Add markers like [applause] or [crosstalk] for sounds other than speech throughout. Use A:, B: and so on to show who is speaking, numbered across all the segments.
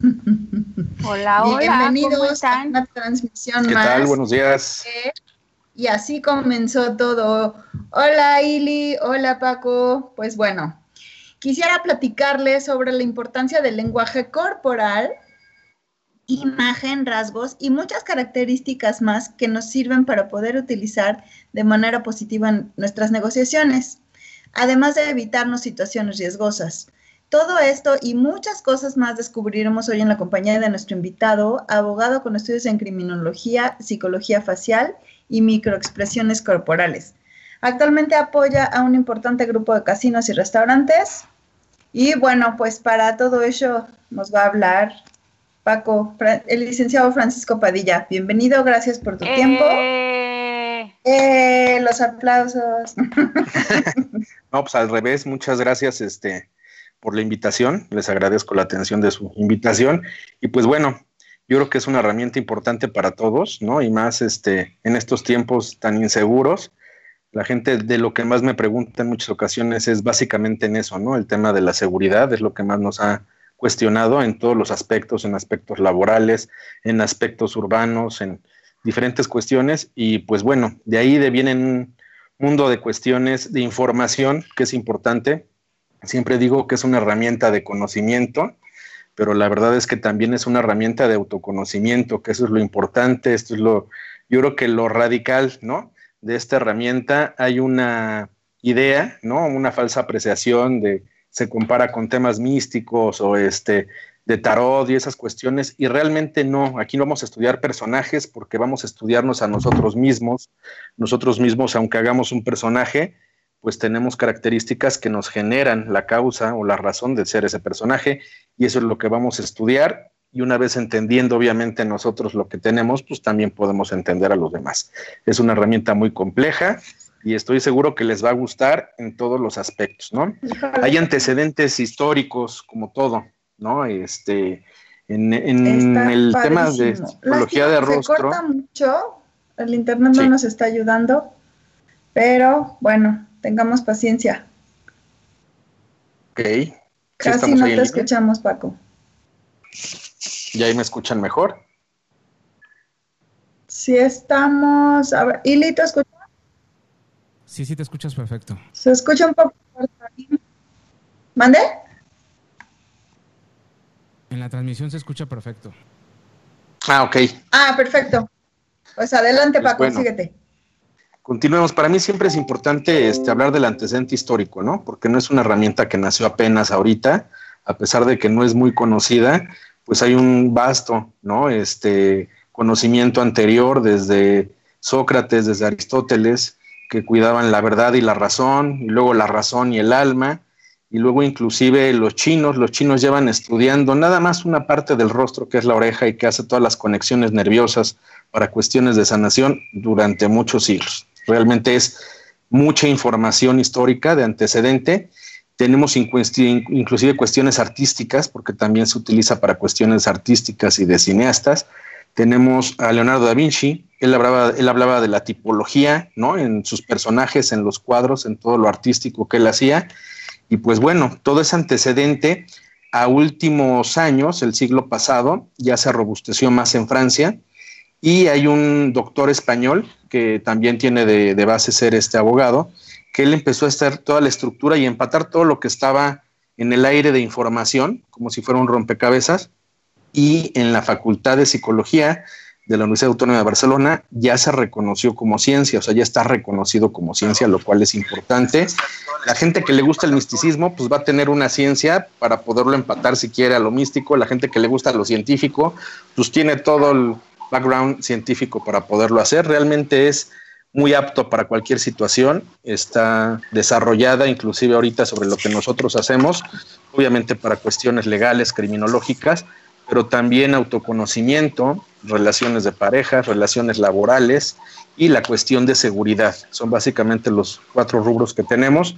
A: [laughs] Hola, hola.
B: Bienvenidos a una transmisión
C: ¿Qué
B: más.
C: tal? Buenos días.
B: Y así comenzó todo. Hola Ili, hola Paco. Pues bueno, quisiera platicarles sobre la importancia del lenguaje corporal, imagen, rasgos y muchas características más que nos sirven para poder utilizar de manera positiva en nuestras negociaciones, además de evitarnos situaciones riesgosas. Todo esto y muchas cosas más descubriremos hoy en la compañía de nuestro invitado, abogado con estudios en criminología, psicología facial y microexpresiones corporales. Actualmente apoya a un importante grupo de casinos y restaurantes. Y bueno, pues para todo ello nos va a hablar Paco, el licenciado Francisco Padilla. Bienvenido, gracias por tu
A: Eh,
B: tiempo. Eh, los aplausos. [laughs]
C: no, pues al revés, muchas gracias este, por la invitación. Les agradezco la atención de su invitación. Y pues bueno, yo creo que es una herramienta importante para todos, ¿no? Y más este, en estos tiempos tan inseguros. La gente de lo que más me pregunta en muchas ocasiones es básicamente en eso, ¿no? El tema de la seguridad es lo que más nos ha cuestionado en todos los aspectos, en aspectos laborales, en aspectos urbanos, en diferentes cuestiones. Y pues bueno, de ahí viene un mundo de cuestiones de información que es importante. Siempre digo que es una herramienta de conocimiento, pero la verdad es que también es una herramienta de autoconocimiento, que eso es lo importante, esto es lo, yo creo que lo radical, ¿no? De esta herramienta hay una idea, ¿no? Una falsa apreciación de se compara con temas místicos o este de tarot y esas cuestiones y realmente no, aquí no vamos a estudiar personajes porque vamos a estudiarnos a nosotros mismos, nosotros mismos aunque hagamos un personaje, pues tenemos características que nos generan la causa o la razón de ser ese personaje y eso es lo que vamos a estudiar y una vez entendiendo obviamente nosotros lo que tenemos, pues también podemos entender a los demás. Es una herramienta muy compleja y estoy seguro que les va a gustar en todos los aspectos, ¿no? Hay antecedentes históricos como todo, ¿no? Este, en, en el tema de psicología de rostro.
B: Se corta mucho, el internet no sí. nos está ayudando, pero bueno, tengamos paciencia.
C: Ok.
B: Casi no te escuchamos, Paco.
C: ¿Y ahí me escuchan mejor?
B: Sí estamos. A ver, ¿Ili te escuchas?
D: Sí, sí, te escuchas perfecto.
B: Se escucha un poco. ¿Mande?
D: En la transmisión se escucha perfecto.
C: Ah, ok.
B: Ah, perfecto. Pues adelante, pues Paco, bueno, síguete.
C: Continuemos. Para mí siempre es importante este, hablar del antecedente histórico, ¿no? Porque no es una herramienta que nació apenas ahorita, a pesar de que no es muy conocida, pues hay un vasto, ¿no? Este conocimiento anterior desde Sócrates, desde Aristóteles, que cuidaban la verdad y la razón, y luego la razón y el alma, y luego inclusive los chinos, los chinos llevan estudiando nada más una parte del rostro que es la oreja y que hace todas las conexiones nerviosas para cuestiones de sanación durante muchos siglos. Realmente es mucha información histórica de antecedente. Tenemos inclusive cuestiones artísticas, porque también se utiliza para cuestiones artísticas y de cineastas. Tenemos a Leonardo da Vinci, él hablaba, él hablaba de la tipología, ¿no? En sus personajes, en los cuadros, en todo lo artístico que él hacía. Y pues bueno, todo ese antecedente a últimos años, el siglo pasado, ya se robusteció más en Francia. Y hay un doctor español que también tiene de, base ser este abogado, que él empezó a estar toda la estructura y empatar todo lo que estaba en el aire de información, como si fuera un rompecabezas, y en la Facultad de Psicología de la Universidad Autónoma de Barcelona ya se reconoció como ciencia, o sea, ya está reconocido como ciencia, lo cual es importante. La gente que le gusta el misticismo, pues va a tener una ciencia para poderlo empatar si quiere a lo místico. La gente que le gusta lo científico, pues tiene todo el background científico para poderlo hacer. Realmente es muy apto para cualquier situación, está desarrollada inclusive ahorita sobre lo que nosotros hacemos, obviamente para cuestiones legales, criminológicas, pero también autoconocimiento, relaciones de pareja, relaciones laborales y la cuestión de seguridad. Son básicamente los cuatro rubros que tenemos.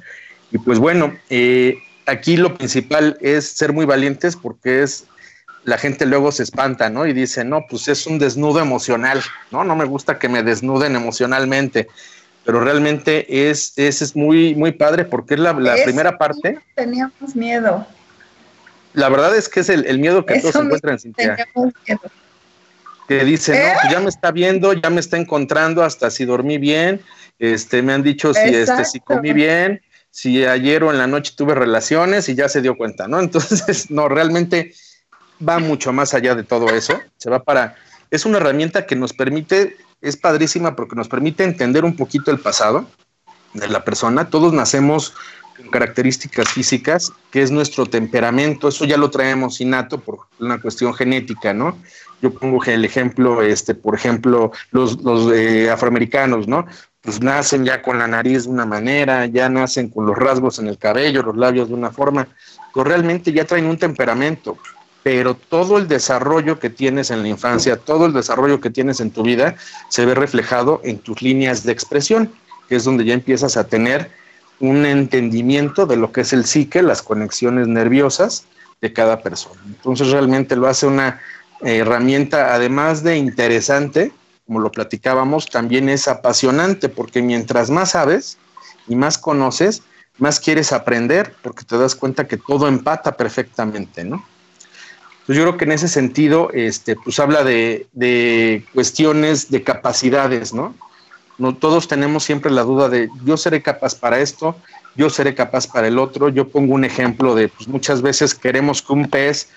C: Y pues bueno, eh, aquí lo principal es ser muy valientes porque es la gente luego se espanta, ¿no? Y dice, no, pues es un desnudo emocional, ¿no? No me gusta que me desnuden emocionalmente, pero realmente es, es, es muy, muy padre porque es la, la
B: Es-
C: primera parte.
B: Teníamos miedo.
C: la verdad es que es el, miedo que todos encuentran, Cintia. Que dice, no, pues ya me está viendo, ya me está encontrando hasta si dormí bien, este, me han dicho si, este, si comí bien, si ayer o en la noche tuve relaciones y ya se dio cuenta, ¿no? [laughs] Entonces, no, realmente va mucho más allá de todo eso. Se va para, es una herramienta que nos permite, es padrísima porque nos permite entender un poquito el pasado de la persona. Todos nacemos con características físicas, que es nuestro temperamento. Eso ya lo traemos innato por una cuestión genética, ¿no? Yo pongo el ejemplo, este, por ejemplo, los, los eh, afroamericanos, ¿no? pues nacen ya con la nariz de una manera, ya nacen con los rasgos en el cabello, los labios de una forma, pues realmente ya traen un temperamento, pero todo el desarrollo que tienes en la infancia, todo el desarrollo que tienes en tu vida, se ve reflejado en tus líneas de expresión, que es donde ya empiezas a tener un entendimiento de lo que es el psique, las conexiones nerviosas de cada persona. Entonces realmente lo hace una herramienta, además de interesante, como lo platicábamos, también es apasionante porque mientras más sabes y más conoces, más quieres aprender porque te das cuenta que todo empata perfectamente, ¿no? Entonces yo creo que en ese sentido, este, pues habla de, de cuestiones de capacidades, ¿no? No todos tenemos siempre la duda de yo seré capaz para esto, yo seré capaz para el otro. Yo pongo un ejemplo de pues muchas veces queremos que un pez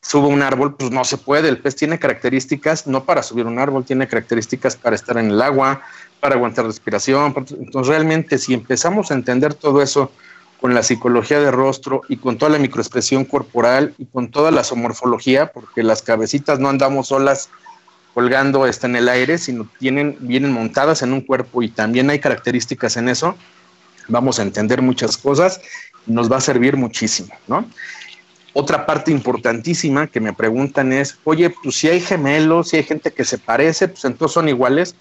C: sube un árbol, pues no se puede. El pez tiene características no para subir un árbol, tiene características para estar en el agua, para aguantar respiración. Entonces, realmente, si empezamos a entender todo eso con la psicología de rostro y con toda la microexpresión corporal y con toda la somorfología, porque las cabecitas no andamos solas colgando está en el aire, sino tienen, vienen montadas en un cuerpo y también hay características en eso, vamos a entender muchas cosas y nos va a servir muchísimo, ¿no? Otra parte importantísima que me preguntan es, oye, pues si hay gemelos, si hay gente que se parece, pues entonces son iguales.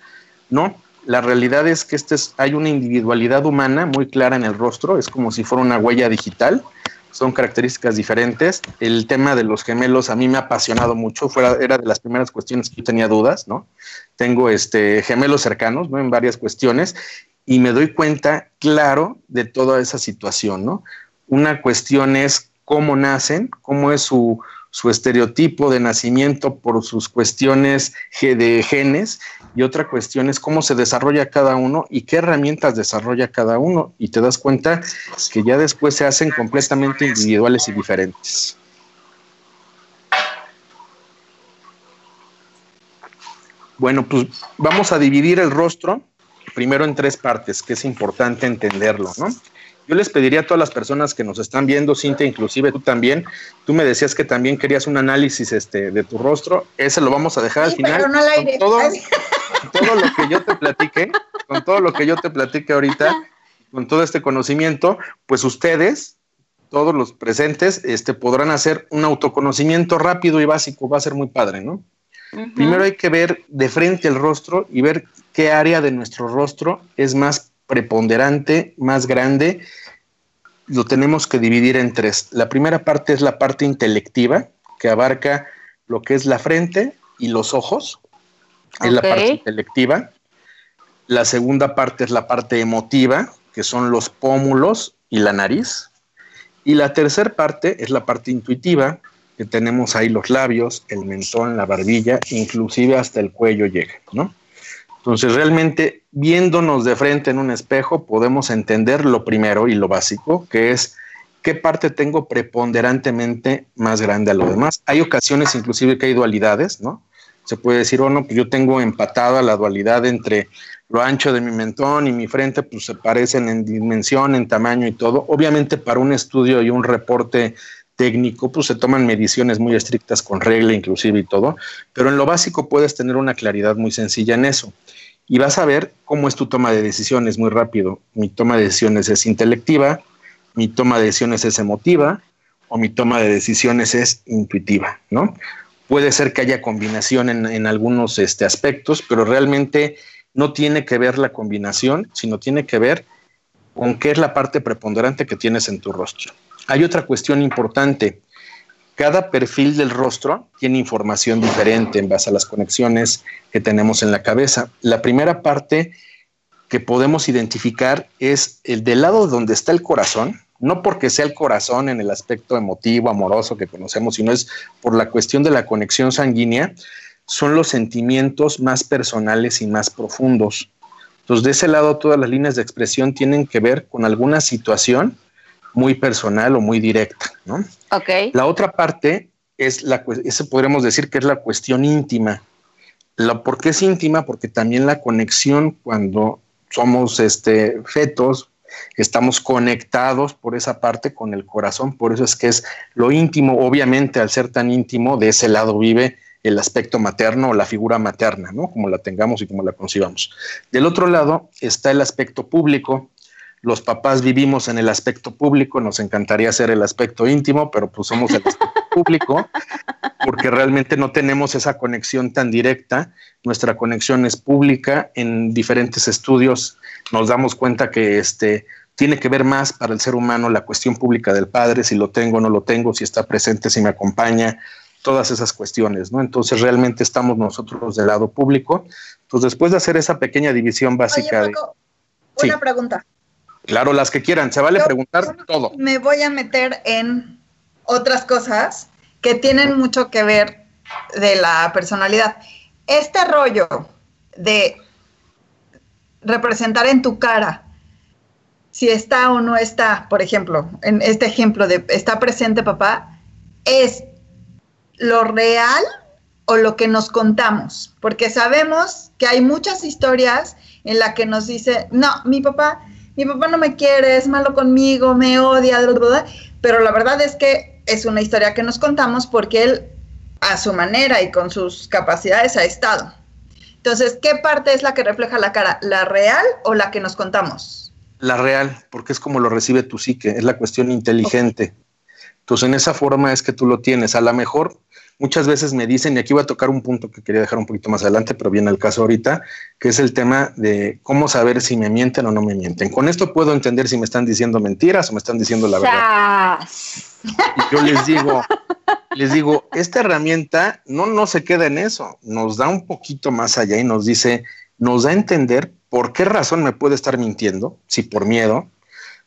C: No, la realidad es que este es, hay una individualidad humana muy clara en el rostro, es como si fuera una huella digital, son características diferentes. El tema de los gemelos a mí me ha apasionado mucho, fuera, era de las primeras cuestiones que yo tenía dudas, ¿no? Tengo este, gemelos cercanos, ¿no? En varias cuestiones y me doy cuenta, claro, de toda esa situación, ¿no? Una cuestión es cómo nacen, cómo es su, estereotipo de nacimiento por sus cuestiones de genes y otra cuestión es cómo se desarrolla cada uno y qué herramientas desarrolla cada uno y te das cuenta que ya después se hacen completamente individuales y diferentes. Bueno, pues vamos a dividir el rostro primero en tres partes, que es importante entenderlo, ¿no? Yo les pediría a todas las personas que nos están viendo, Cintia, inclusive tú también, tú me decías que también querías un análisis este, de tu rostro, ese lo vamos a dejar al final. Pero no al aire. Con todo, lo que yo te platique, con todo lo que yo te platique ahorita, con todo este conocimiento, pues ustedes, todos los presentes, este, podrán hacer un autoconocimiento rápido y básico, va a ser muy padre, ¿no? Primero hay que ver de frente el rostro y ver qué área de nuestro rostro es más preponderante, más grande, lo tenemos que dividir en tres. La primera parte es la parte intelectiva, que abarca lo que es la frente y los ojos, es la parte intelectiva. La segunda parte es la parte emotiva, que son los pómulos y la nariz. Y la tercera parte es la parte intuitiva, que tenemos ahí los labios, el mentón, la barbilla, inclusive hasta el cuello llega, ¿no? Entonces, realmente viéndonos de frente en un espejo, podemos entender lo primero y lo básico, que es qué parte tengo preponderantemente más grande a lo demás. Hay ocasiones inclusive que hay dualidades, ¿no? Se puede decir, bueno, pues yo tengo empatada la dualidad entre lo ancho de mi mentón y mi frente, pues se parecen en dimensión, en tamaño y todo. Obviamente para un estudio y un reporte técnico, pues se toman mediciones muy estrictas con regla inclusive y todo, pero en lo básico puedes tener una claridad muy sencilla en eso. Y vas a ver cómo es tu toma de decisiones muy rápido. Mi toma de decisiones es intelectiva, mi toma de decisiones es emotiva o mi toma de decisiones es intuitiva, ¿no? Puede ser que haya combinación en, en algunos este, aspectos, pero realmente no tiene que ver la combinación, sino tiene que ver con qué es la parte preponderante que tienes en tu rostro. Hay otra cuestión importante. Cada perfil del rostro tiene información diferente en base a las conexiones que tenemos en la cabeza. La primera parte que podemos identificar es el del lado donde está el corazón, no porque sea el corazón en el aspecto emotivo, amoroso que conocemos, sino es por la cuestión de la conexión sanguínea, son los sentimientos más personales y más profundos. Entonces, de ese lado, todas las líneas de expresión tienen que ver con alguna situación muy personal o muy directa, ¿no?
A: Ok.
C: La otra parte es la, ese podríamos decir que es la cuestión íntima. La, ¿Por qué es íntima? Porque también la conexión cuando somos este, fetos, estamos conectados por esa parte con el corazón, por eso es que es lo íntimo, obviamente al ser tan íntimo, de ese lado vive el aspecto materno o la figura materna, ¿no? Como la tengamos y como la concibamos. Del otro lado está el aspecto público. Los papás vivimos en el aspecto público, nos encantaría ser el aspecto íntimo, pero pues somos el aspecto [laughs] público porque realmente no tenemos esa conexión tan directa. Nuestra conexión es pública. En diferentes estudios nos damos cuenta que este tiene que ver más para el ser humano la cuestión pública del padre, si lo tengo o no lo tengo, si está presente, si me acompaña, todas esas cuestiones, ¿no? Entonces realmente estamos nosotros del lado público. Entonces después de hacer esa pequeña división básica
B: Oye, Paco, una
C: Sí.
B: pregunta.
C: Claro, las que quieran, se vale
B: Yo-
C: preguntar todo.
B: Me voy a meter en otras cosas que tienen mucho que ver de la personalidad. Este rollo de representar en tu cara si está o no está, por ejemplo, en este ejemplo de está presente papá, es lo real o lo que nos contamos, porque sabemos que hay muchas historias en las que nos dice, no, mi papá, mi papá no me quiere, es malo conmigo, me odia, bla, bla, bla", pero la verdad es que es una historia que nos contamos porque él a su manera y con sus capacidades ha estado. Entonces, ¿qué parte es la que refleja la cara? ¿La real o la que nos contamos?
C: La real, porque es como lo recibe tu psique, es la cuestión inteligente. Entonces, en esa forma es que tú lo tienes. A lo mejor muchas veces me dicen, y aquí voy a tocar un punto que quería dejar un poquito más adelante, pero viene el caso ahorita, que es el tema de cómo saber si me mienten o no me mienten. Con esto puedo entender si me están diciendo mentiras o me están diciendo la verdad. Y yo les digo, [laughs] les digo, esta herramienta no, no se queda en eso, nos da un poquito más allá y nos dice, nos da a entender por qué razón me puede estar mintiendo, si por miedo,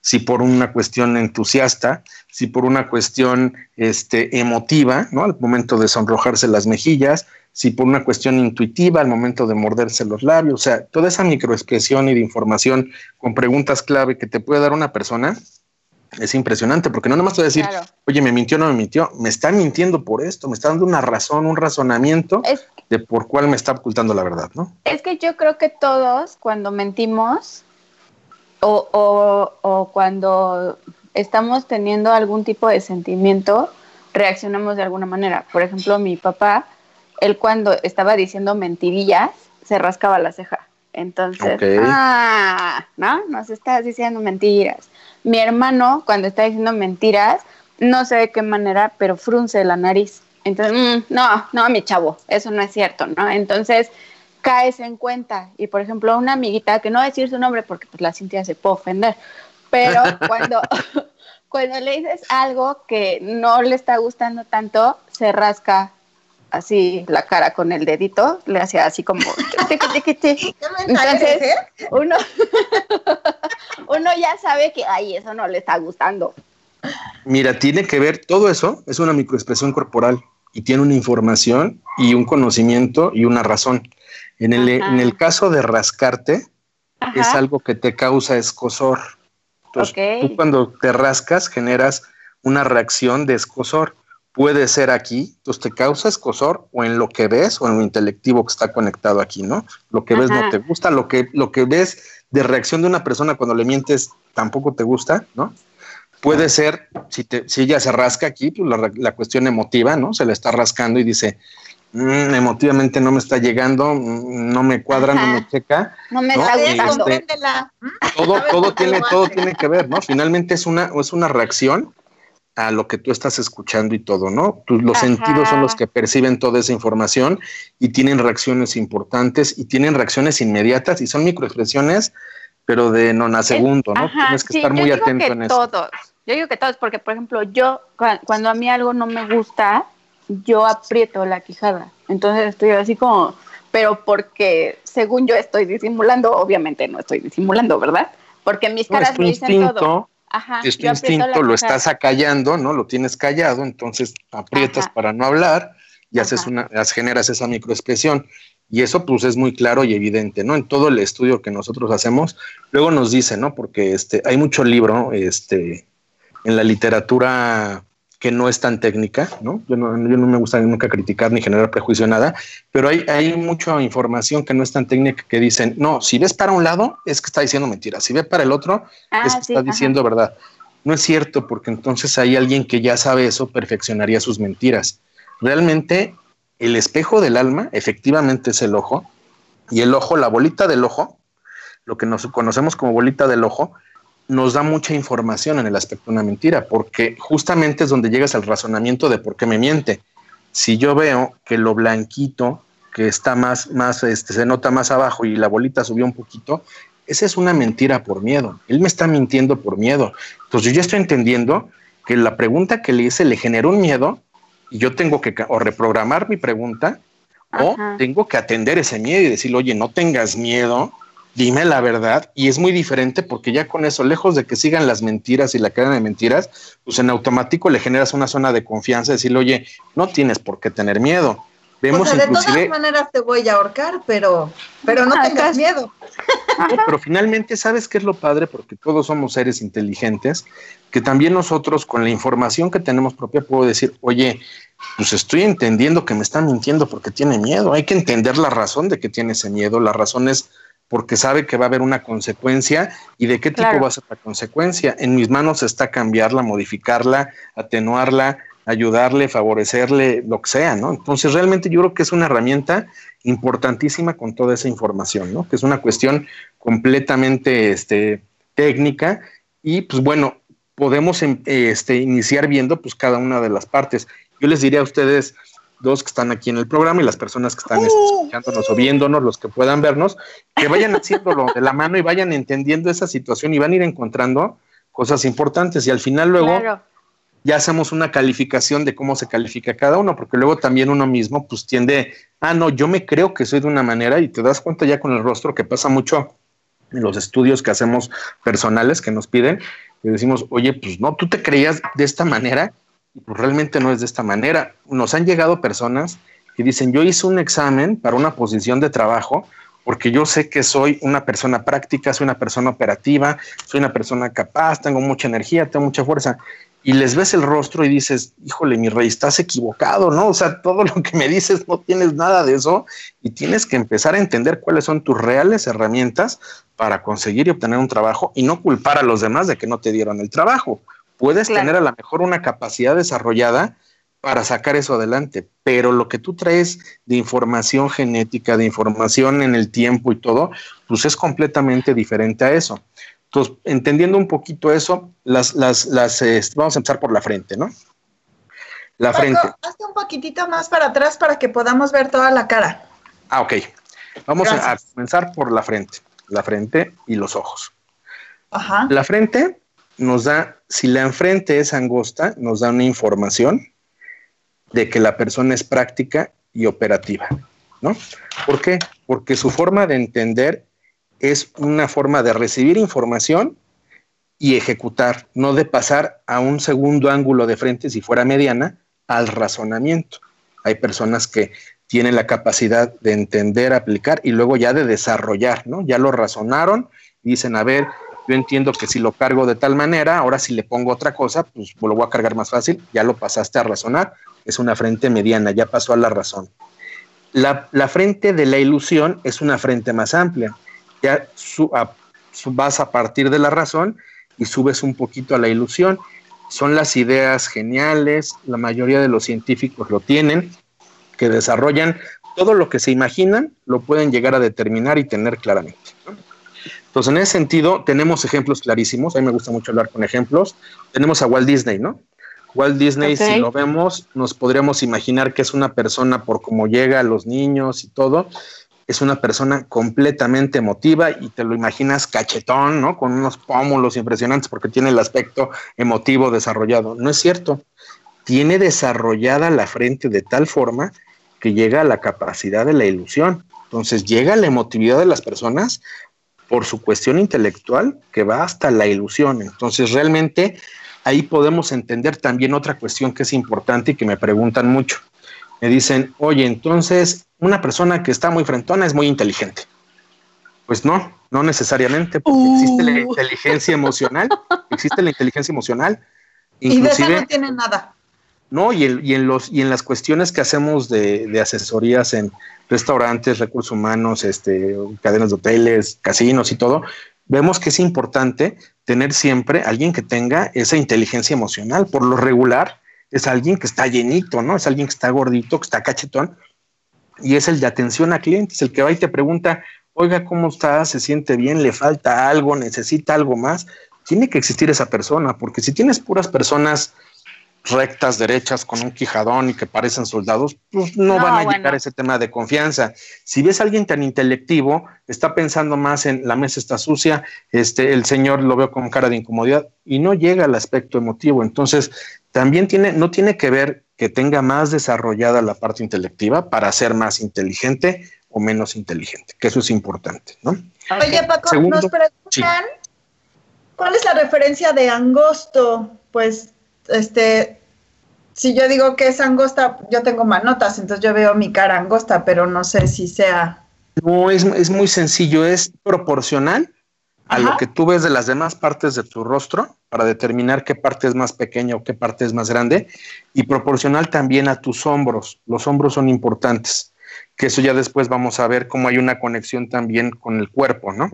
C: si por una cuestión entusiasta, si por una cuestión este, emotiva, ¿no? Al momento de sonrojarse las mejillas, si por una cuestión intuitiva, al momento de morderse los labios, o sea, toda esa microexpresión y de información con preguntas clave que te puede dar una persona es impresionante, porque no nomás te voy a decir,
A: Claro.
C: oye, me mintió o no me mintió, me está mintiendo por esto, me está dando una razón, un razonamiento
A: Es,
C: de por cuál me está ocultando la verdad, ¿no?
A: es que yo creo que todos cuando mentimos o, o, o cuando estamos teniendo algún tipo de sentimiento, reaccionamos de alguna manera. Por ejemplo, mi papá, él cuando estaba diciendo mentirillas, se rascaba la ceja. Entonces,
C: Ok.
A: ah, ¿no? Nos estás diciendo mentiras. Mi hermano, cuando está diciendo mentiras, no sé de qué manera, pero frunce la nariz. Entonces, mm, no, no, mi chavo, eso no es cierto, ¿no? Entonces, caes en cuenta. Y, por ejemplo, una amiguita, que no voy a decir su nombre porque pues la Cintia se puede ofender, pero [laughs] cuando, [laughs] cuando le dices algo que no le está gustando tanto, se rasca así la cara con el dedito, le hace así como... [laughs] tiqui, tiqui, tiqui.
B: ¿Qué mensaje
A: Entonces- uno, uno ya sabe que, ay, eso no le está gustando.
C: Mira, tiene que ver, todo eso es una microexpresión corporal y tiene una información y un conocimiento y una razón. En el,
A: Ajá.
C: en el caso de rascarte, es
A: Ajá.
C: algo que te causa escosor. Entonces,
A: Ok.
C: tú cuando te rascas generas una reacción de escosor. Puede ser aquí, entonces te causa escosor o en lo que ves o en lo intelectivo que está conectado aquí, ¿no? Lo que ves no
A: Ajá.
C: te gusta, lo que, lo que ves de reacción de una persona cuando le mientes tampoco te gusta, ¿no? Puede ser, si, te, si ella se rasca aquí, pues la, la cuestión emotiva, ¿no? Se le está rascando y dice, "Mm, emotivamente no me está llegando, mm, no me cuadra, no me checa,
A: No me
C: No,
A: está
C: todo,
B: ¿Sabes
C: todo tiene, todo tiene que ver, ¿no? Finalmente es una, es una reacción a lo que tú estás escuchando y todo, ¿no? Tus- los
A: Ajá.
C: sentidos son los que perciben toda esa información y tienen reacciones importantes y tienen reacciones inmediatas y son microexpresiones, pero de nonasegundo, ¿no?
A: Ajá,
C: Tienes que
A: sí,
C: estar muy atento
A: que
C: en eso.
A: todos. Yo digo que todos, porque por ejemplo, yo cua- cuando a mí algo no me gusta, yo aprieto la quijada. Entonces estoy así como, pero porque según yo estoy disimulando, obviamente no estoy disimulando, ¿verdad? Porque mis
C: No, es
A: caras
C: tu
A: me dicen todo.
C: instinto,
A: Ajá,
C: este
A: yo aprieto
C: instinto lo estás acallando, ¿no? Lo tienes callado, entonces aprietas
A: Ajá.
C: para no hablar y haces
A: Ajá.
C: una, generas esa microexpresión. Y eso pues es muy claro y evidente, ¿no? En todo el estudio que nosotros hacemos, luego nos dice, ¿no? Porque este, hay mucho libro este, en la literatura que no es tan técnica, ¿no? Yo no, yo no me gusta nunca criticar ni generar prejuicio nada, pero hay, hay mucha información que no es tan técnica que dicen, no, si ves para un lado es que está diciendo mentiras, si ve para el otro
A: Ah,
C: es que
A: sí,
C: está
A: ajá.
C: diciendo verdad. No es cierto, porque entonces hay alguien que ya sabe eso, perfeccionaría sus mentiras. Realmente el espejo del alma efectivamente es el ojo, y el ojo, la bolita del ojo, lo que nos conocemos como bolita del ojo, nos da mucha información en el aspecto de una mentira, porque justamente es donde llegas al razonamiento de por qué me miente. Si yo veo que lo blanquito, que está más, más, este, se nota más abajo y la bolita subió un poquito, esa es una mentira por miedo. Él me está mintiendo por miedo. Entonces yo ya estoy entendiendo que la pregunta que le hice le generó un miedo y yo tengo que o reprogramar mi pregunta o tengo que atender ese miedo y decirle, oye, no tengas miedo, dime la verdad. Y es muy diferente porque ya con eso, lejos de que sigan las mentiras y la cadena de mentiras, pues en automático le generas una zona de confianza, decirle, oye, no tienes por qué tener miedo. Vemos
B: o sea, de
C: inclusive...
B: todas maneras te voy a ahorcar, pero, pero no
A: Ah,
B: tengas miedo.
C: No, pero finalmente, ¿sabes qué es lo padre? Porque todos somos seres inteligentes, que también nosotros con la información que tenemos propia puedo decir, oye, pues estoy entendiendo que me está mintiendo porque tiene miedo. Hay que entender la razón de que tiene ese miedo. La razón es porque sabe que va a haber una consecuencia y de qué tipo
A: Claro.
C: va a ser la consecuencia. En mis manos está cambiarla, modificarla, atenuarla, ayudarle, favorecerle, lo que sea, ¿no? Entonces, realmente yo creo que es una herramienta importantísima con toda esa información, ¿no? Que es una cuestión completamente este, técnica y pues bueno, podemos em- este, iniciar viendo pues cada una de las partes. Yo les diría a ustedes dos que están aquí en el programa y las personas que están este, escuchándonos o viéndonos, los que puedan vernos, que vayan haciéndolo de la mano y vayan entendiendo esa situación y van a ir encontrando cosas importantes. Y al final luego
A: Claro.
C: ya hacemos una calificación de cómo se califica cada uno, porque luego también uno mismo pues tiende, ah, no, yo me creo que soy de una manera y te das cuenta ya con el rostro que pasa mucho en los estudios que hacemos personales que nos piden, y decimos, oye, pues no, tú te creías de esta manera y pues realmente no es de esta manera. Nos han llegado personas que dicen, yo hice un examen para una posición de trabajo porque yo sé que soy una persona práctica, soy una persona operativa, soy una persona capaz, tengo mucha energía, tengo mucha fuerza. Y les ves el rostro y dices, híjole, mi rey, estás equivocado, ¿no? O sea, [laughs] todo lo que me dices no tienes nada de eso y tienes que empezar a entender cuáles son tus reales herramientas para conseguir y obtener un trabajo y no culpar a los demás de que no te dieron el trabajo. Puedes
A: Claro.
C: tener a lo mejor una capacidad desarrollada para sacar eso adelante, pero lo que tú traes de información genética, de información en el tiempo y todo, pues es completamente diferente a eso. Entonces, entendiendo un poquito eso, las, las, las, eh, vamos a empezar por la frente, ¿no? La
B: Paco,
C: frente.
B: hazte un poquitito más para atrás para que podamos ver toda la cara.
C: Ah, ok. Vamos a, comenzar por la frente, la frente y los ojos.
B: Ajá.
C: La frente nos da, si la frente es angosta, nos da una información de que la persona es práctica y operativa, ¿no? ¿Por qué? Porque su forma de entender es una forma de recibir información y ejecutar, no de pasar a un segundo ángulo de frente, si fuera mediana, al razonamiento. Hay personas que tienen la capacidad de entender, aplicar y luego ya de desarrollar, ¿no? Ya lo razonaron dicen, a ver, yo entiendo que si lo cargo de tal manera, ahora si le pongo otra cosa, pues lo voy a cargar más fácil, ya lo pasaste a razonar, es una frente mediana, ya pasó a la razón. La, la frente de la ilusión es una frente más amplia, ya su- a- su- vas a partir de la razón y subes un poquito a la ilusión. Son las ideas geniales, la mayoría de los científicos lo tienen, que desarrollan todo lo que se imaginan, lo pueden llegar a determinar y tener claramente. Entonces, en ese sentido, tenemos ejemplos clarísimos. A mí me gusta mucho hablar con ejemplos. Tenemos a Walt Disney, ¿no? Walt Disney, si lo vemos, nos podríamos imaginar que es una persona por cómo llega a los niños y todo. Es una persona completamente emotiva y te lo imaginas cachetón, ¿no? Con unos pómulos impresionantes porque tiene el aspecto emotivo desarrollado. No es cierto. Tiene desarrollada la frente de tal forma que llega a la capacidad de la ilusión. Entonces llega la emotividad de las personas por su cuestión intelectual que va hasta la ilusión. Entonces, realmente ahí podemos entender también otra cuestión que es importante y que me preguntan mucho. Me dicen, oye, entonces una persona que está muy frentona es muy inteligente. Pues no, no necesariamente, porque existe la
B: Uh.
C: inteligencia emocional, existe la inteligencia emocional.
B: Y de esa
C: Inclusive,
B: no tiene nada.
C: no, y, el- y en los, y en las cuestiones que hacemos de, de asesorías en restaurantes, recursos humanos, este, cadenas de hoteles, casinos y todo, vemos que es importante tener siempre alguien que tenga esa inteligencia emocional. Por lo regular, es alguien que está llenito, ¿no? Es alguien que está gordito, que está cachetón, y es el de atención a clientes, el que va y te pregunta, oiga, ¿cómo está? ¿Se siente bien? ¿Le falta algo? ¿Necesita algo más? Tiene que existir esa persona, porque si tienes puras personas rectas, derechas, con un quijadón y que parecen soldados, pues no,
A: No,
C: van a
A: bueno.
C: llegar a ese tema de confianza. Si ves a alguien tan intelectivo, está pensando más en la mesa está sucia, este, el señor lo veo con cara de incomodidad y no llega al aspecto emotivo. Entonces, también tiene, no tiene que ver que tenga más desarrollada la parte intelectiva para ser más inteligente o menos inteligente, que eso es importante, ¿no?
B: Oye, Paco,
C: Segundo,
B: nos preguntan, ¿cuál es la referencia de angosto? Pues, este, si yo digo que es angosta, yo tengo manotas, entonces yo veo mi cara angosta, pero no sé si sea...
C: No, es, es muy sencillo, es proporcional a
B: Ajá.
C: lo que tú ves de las demás partes de tu rostro para determinar qué parte es más pequeña o qué parte es más grande y proporcional también a tus hombros. Los hombros son importantes, que eso ya después vamos a ver cómo hay una conexión también con el cuerpo, ¿no?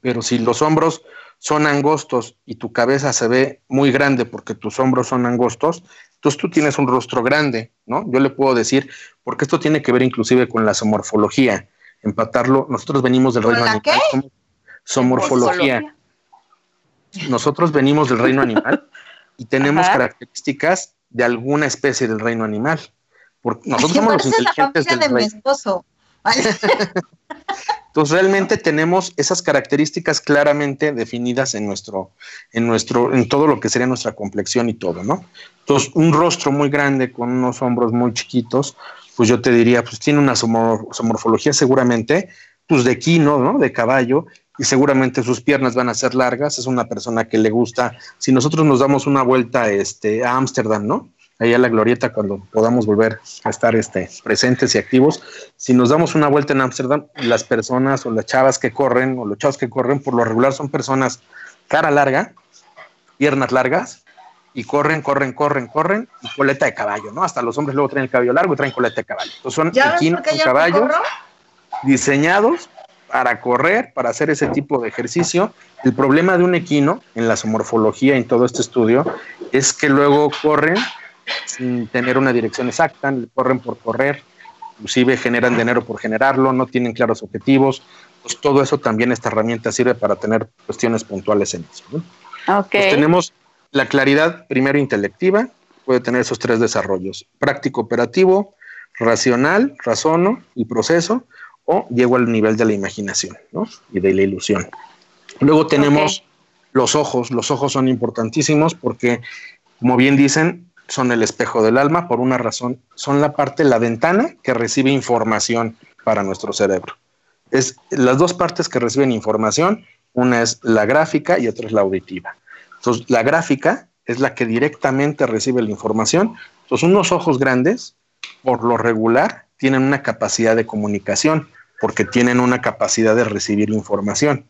C: Pero si los hombros son angostos y tu cabeza se ve muy grande porque tus hombros son angostos, entonces tú tienes un rostro grande, ¿no? Yo le puedo decir, porque esto tiene que ver inclusive con la somorfología, empatarlo, nosotros venimos del
B: ¿Con
C: reino
B: la
C: animal, somos- somorfología. Nosotros venimos del reino animal y tenemos
A: Ajá.
C: características de alguna especie del reino animal. Porque nosotros somos los
B: la
C: inteligentes
B: familia
C: del
B: de mi
C: reino.
B: esposo. [laughs] [laughs]
C: Entonces realmente tenemos esas características claramente definidas en nuestro, en nuestro, en todo lo que sería nuestra complexión y todo, ¿no? Entonces, un rostro muy grande con unos hombros muy chiquitos, pues yo te diría, pues tiene una somor- somorfología seguramente, pues de quino, ¿no? De caballo, y seguramente sus piernas van a ser largas, es una persona que le gusta, si nosotros nos damos una vuelta este, a Ámsterdam, ¿no? Ahí a la glorieta cuando podamos volver a estar este, presentes y activos, si nos damos una vuelta en Ámsterdam, las personas o las chavas que corren o los chavos que corren, por lo regular son personas cara larga, piernas largas, y corren, corren, corren, corren, y coleta de caballo, ¿no? Hasta los hombres luego traen el cabello largo y traen coleta de caballo. Entonces son
B: ¿Ya ves
C: equinos con caballos diseñados para correr, para hacer ese tipo de ejercicio. El problema de un equino en la somorfología, en todo este estudio, es que luego corren sin tener una dirección exacta, corren por correr, inclusive generan dinero por generarlo, no tienen claros objetivos. Pues todo eso también esta herramienta sirve para tener cuestiones puntuales en eso. ¿no?
A: Ok.
C: Pues tenemos la claridad primero intelectiva, puede tener esos tres desarrollos, práctico operativo, racional, razono y proceso, o llego al nivel de la imaginación ¿no? y de la ilusión. Luego tenemos los ojos, los ojos son importantísimos porque, como bien dicen, son el espejo del alma por una razón, son la parte, la ventana que recibe información para nuestro cerebro. Es las dos partes que reciben información, una es la gráfica y otra es la auditiva. Entonces, la gráfica es la que directamente recibe la información. Entonces, unos ojos grandes, por lo regular, tienen una capacidad de comunicación, porque tienen una capacidad de recibir información.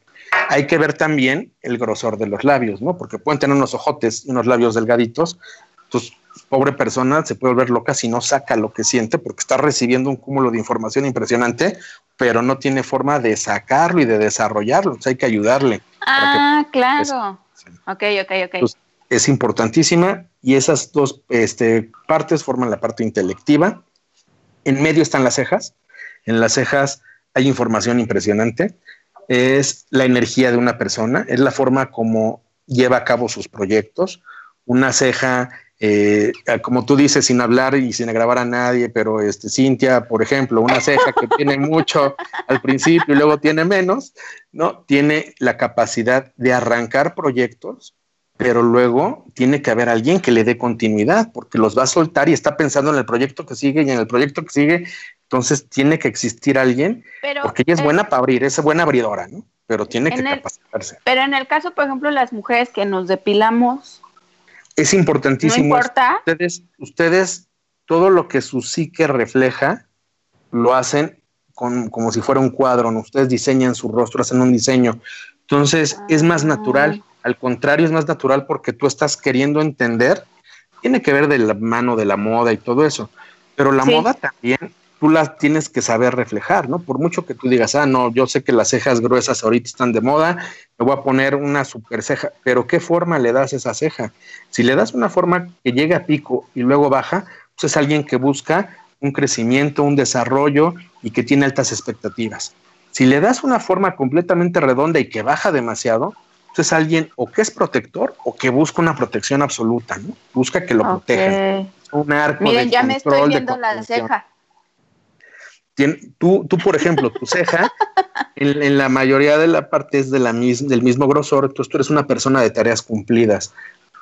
C: Hay que ver también el grosor de los labios, ¿no? Porque pueden tener unos ojotes y unos labios delgaditos. Entonces, pobre persona se puede volver loca si no saca lo que siente, porque está recibiendo un cúmulo de información impresionante, pero no tiene forma de sacarlo y de desarrollarlo. Entonces, hay que ayudarle.
A: Ah, claro.
C: Sí.
A: Ok, ok, ok.
C: Pues, es importantísima y esas dos este, partes forman la parte intelectiva. En medio están las cejas. En las cejas hay información impresionante. Es la energía de una persona, es la forma como lleva a cabo sus proyectos. Una ceja, eh, como tú dices, sin hablar y sin grabar a nadie, pero este, Cintia, por ejemplo, una ceja que tiene mucho al principio y luego tiene menos, ¿no? Tiene la capacidad de arrancar proyectos pero luego tiene que haber alguien que le dé continuidad, porque los va a soltar y está pensando en el proyecto que sigue y en el proyecto que sigue. Entonces tiene que existir alguien,
A: Pero,
C: porque ella es
A: eh,
C: buena para abrir, es buena abridora, ¿no? pero tiene que
A: el-
C: capacitarse.
A: Pero en el caso, por ejemplo, las mujeres que nos depilamos,
C: Es
A: no
C: importantísimo.
A: importa.
C: Ustedes, ustedes, todo lo que su psique refleja, lo hacen con, como si fuera un cuadro, ¿no? Ustedes diseñan su rostro, hacen un diseño. Entonces, es más
A: Ah.
C: natural. Al contrario, es más natural porque tú estás queriendo entender. Tiene que ver de la mano de la moda y todo eso. Pero la
A: Sí.
C: moda también, tú la tienes que saber reflejar, ¿no? Por mucho que tú digas, ah, no, yo sé que las cejas gruesas ahorita están de moda, me voy a poner una super ceja, pero ¿qué forma le das a esa ceja? Si le das una forma que llega a pico y luego baja, pues es alguien que busca un crecimiento, un desarrollo y que tiene altas expectativas. Si le das una forma completamente redonda y que baja demasiado, pues es alguien o que es protector o que busca una protección absoluta, ¿no? Busca que lo protejan.
A: Ok.
C: Un arco
A: Miren,
C: de
A: ya me estoy viendo la ceja.
C: Tien- tú, tú, por ejemplo, tu ceja, en, en la mayoría de la parte es de la mis- del mismo grosor, entonces tú eres una persona de tareas cumplidas.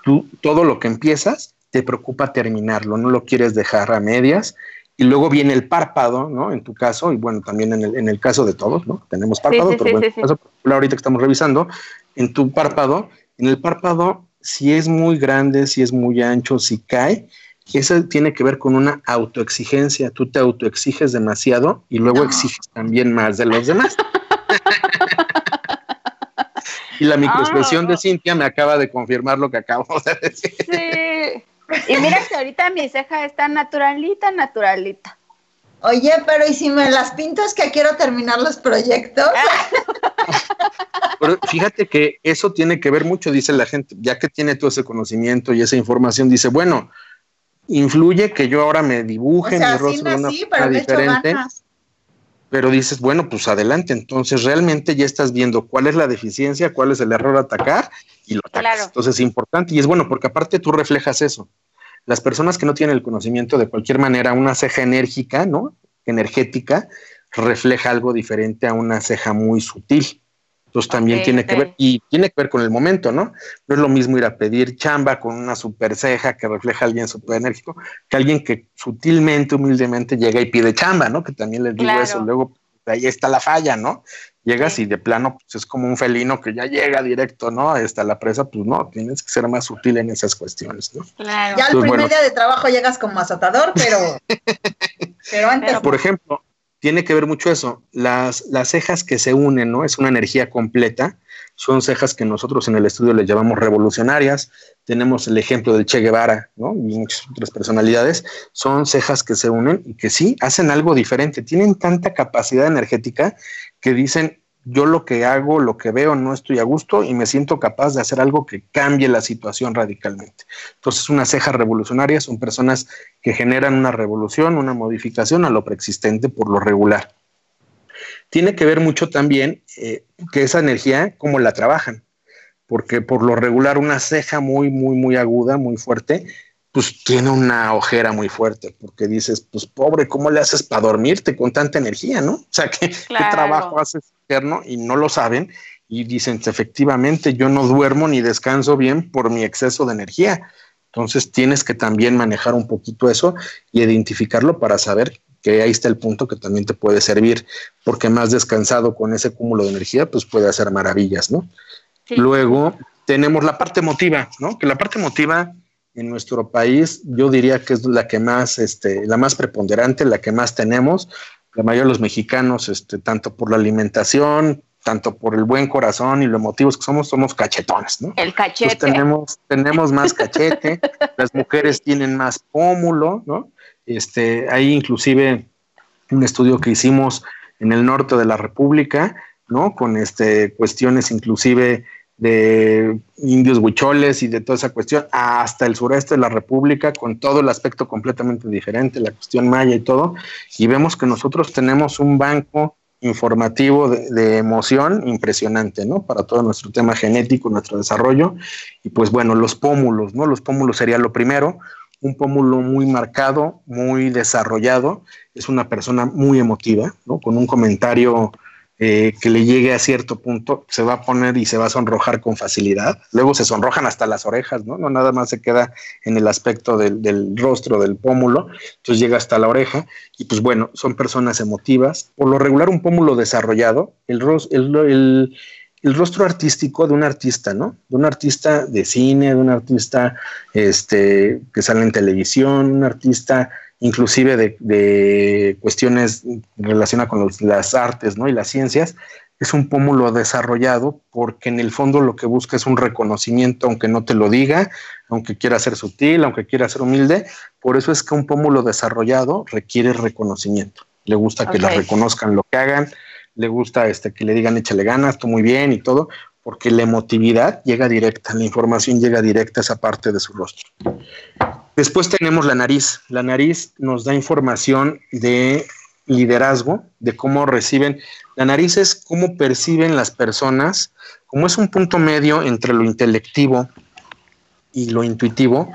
C: Tú, todo lo que empiezas, te preocupa terminarlo, no lo quieres dejar a medias. Y luego viene el párpado, ¿no? En tu caso, y bueno, también en el, en el caso de todos, ¿no? Tenemos párpado,
A: sí,
C: pero
A: sí,
C: bueno,
A: sí,
C: en
A: sí.
C: el caso ahorita que estamos revisando, en tu párpado, en el párpado, si es muy grande, si es muy ancho, si cae, eso tiene que ver con una autoexigencia. Tú te autoexiges demasiado y luego
B: No.
C: exiges también más de los demás. [laughs] y la microexpresión de Cintia me acaba de confirmar lo que acabo de decir.
A: Sí. Y mira que ahorita mi ceja está naturalita, naturalita.
B: Oye, pero ¿y si me las pintas que quiero terminar los proyectos? [laughs]
C: Pero fíjate que eso tiene que ver mucho, dice la gente, ya que tiene todo ese conocimiento y esa información, dice, bueno, influye que yo ahora me
B: O
C: dibuje
B: sea,
C: mi
B: sí
C: rostro de una forma diferente. pero dices, bueno, pues adelante, entonces realmente ya estás viendo cuál es la deficiencia, cuál es el error a atacar y lo atacas.
A: Claro.
C: Entonces es importante y es bueno porque aparte tú reflejas eso. Las personas que no tienen el conocimiento de cualquier manera, una ceja enérgica, ¿no? Energética, refleja algo diferente a una ceja muy sutil. Entonces también tiene que ver, y tiene que ver con el momento, ¿no? No es lo mismo ir a pedir chamba con una super ceja que refleja a alguien súper enérgico, que alguien que sutilmente, humildemente llega y pide chamba, ¿no? Que también les digo
A: Claro.
C: eso. Luego ahí está la falla, ¿no? Llegas
A: Sí.
C: y de plano pues, es como un felino que ya llega directo, ¿no? Hasta la presa, pues no, tienes que ser más sutil en esas cuestiones, ¿no?
A: Claro.
B: Ya al
C: Pues
B: primer
C: bueno.
B: día de trabajo llegas como azotador, pero, [laughs] pero antes
A: Pero
C: Por ejemplo, tiene que ver mucho eso. Las, las cejas que se unen, ¿no? Es una energía completa. Son cejas que nosotros en el estudio les llamamos revolucionarias. Tenemos el ejemplo del Che Guevara, ¿no? Y muchas otras personalidades. Son cejas que se unen y que sí hacen algo diferente. Tienen tanta capacidad energética que dicen, yo lo que hago, lo que veo, no estoy a gusto y me siento capaz de hacer algo que cambie la situación radicalmente. Entonces, unas cejas revolucionarias son personas que generan una revolución, una modificación a lo preexistente por lo regular. Tiene que ver mucho también eh, que esa energía, cómo la trabajan, porque por lo regular una ceja muy, muy, muy aguda, muy fuerte, pues tiene una ojera muy fuerte, porque dices, pues pobre, ¿cómo le haces para dormirte con tanta energía, no? O sea, ¿qué,
A: Claro.
C: qué trabajo haces Y no lo saben, y dicen, efectivamente, yo no duermo ni descanso bien por mi exceso de energía. Entonces tienes que también manejar un poquito eso y identificarlo para saber que ahí está el punto que también te puede servir, porque más descansado con ese cúmulo de energía, pues puede hacer maravillas, ¿no?
A: Sí.
C: Luego tenemos la parte emotiva, ¿no? Que la parte emotiva en nuestro país yo diría que es la que más, este, la más preponderante, la que más tenemos. La mayoría de los mexicanos, este, tanto por la alimentación, tanto por el buen corazón y lo emotivos que somos, somos cachetones, ¿no?
A: El
C: Pues
A: cachete.
C: tenemos, tenemos más cachete, [laughs] las mujeres tienen más pómulo, ¿no? Este, hay inclusive un estudio que hicimos en el norte de la República, ¿no? Con este, cuestiones inclusive de indios huicholes y de toda esa cuestión, hasta el sureste de la República, con todo el aspecto completamente diferente, la cuestión maya y todo, y vemos que nosotros tenemos un banco informativo de, de emoción impresionante, ¿no? Para todo nuestro tema genético, nuestro desarrollo, y pues bueno, los pómulos, ¿no? Los pómulos sería lo primero, un pómulo muy marcado, muy desarrollado, es una persona muy emotiva, ¿no? Con un comentario eh, que le llegue a cierto punto, se va a poner y se va a sonrojar con facilidad. Luego se sonrojan hasta las orejas, ¿no? No nada más se queda en el aspecto del, rostro, del pómulo, entonces llega hasta la oreja. Y pues bueno, son personas emotivas. Por lo regular, un pómulo desarrollado, el, el, el rostro artístico de un artista, ¿no? De un artista de cine, de un artista este, que sale en televisión, un artista inclusive de, cuestiones relacionadas con las artes ¿no? y las ciencias, es un pómulo desarrollado porque en el fondo lo que busca es un reconocimiento, aunque no te lo diga, aunque quiera ser sutil, aunque quiera ser humilde. Por eso es que un pómulo desarrollado requiere reconocimiento. Le gusta que le reconozcan lo que hagan, le gusta este, que le digan échale ganas, tú muy bien y todo, porque la emotividad llega directa, la información llega directa a esa parte de su rostro. Después tenemos la nariz. La nariz nos da información de liderazgo, de cómo reciben. La nariz es cómo perciben las personas, como es un punto medio entre lo intelectivo y lo intuitivo,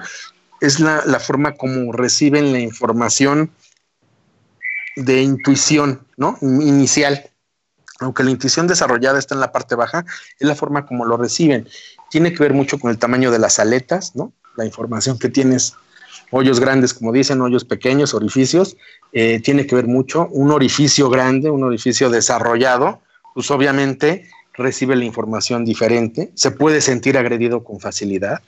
C: es la, forma como reciben la información de intuición, ¿no? Inicial. Aunque la intuición desarrollada está en la parte baja, es la forma como lo reciben. Tiene que ver mucho con el tamaño de las aletas, ¿no? La información que tienes hoyos grandes, como dicen, hoyos pequeños, orificios, eh, tiene que ver mucho. Un orificio grande, un orificio desarrollado, pues obviamente recibe la información diferente, se puede sentir agredido con facilidad.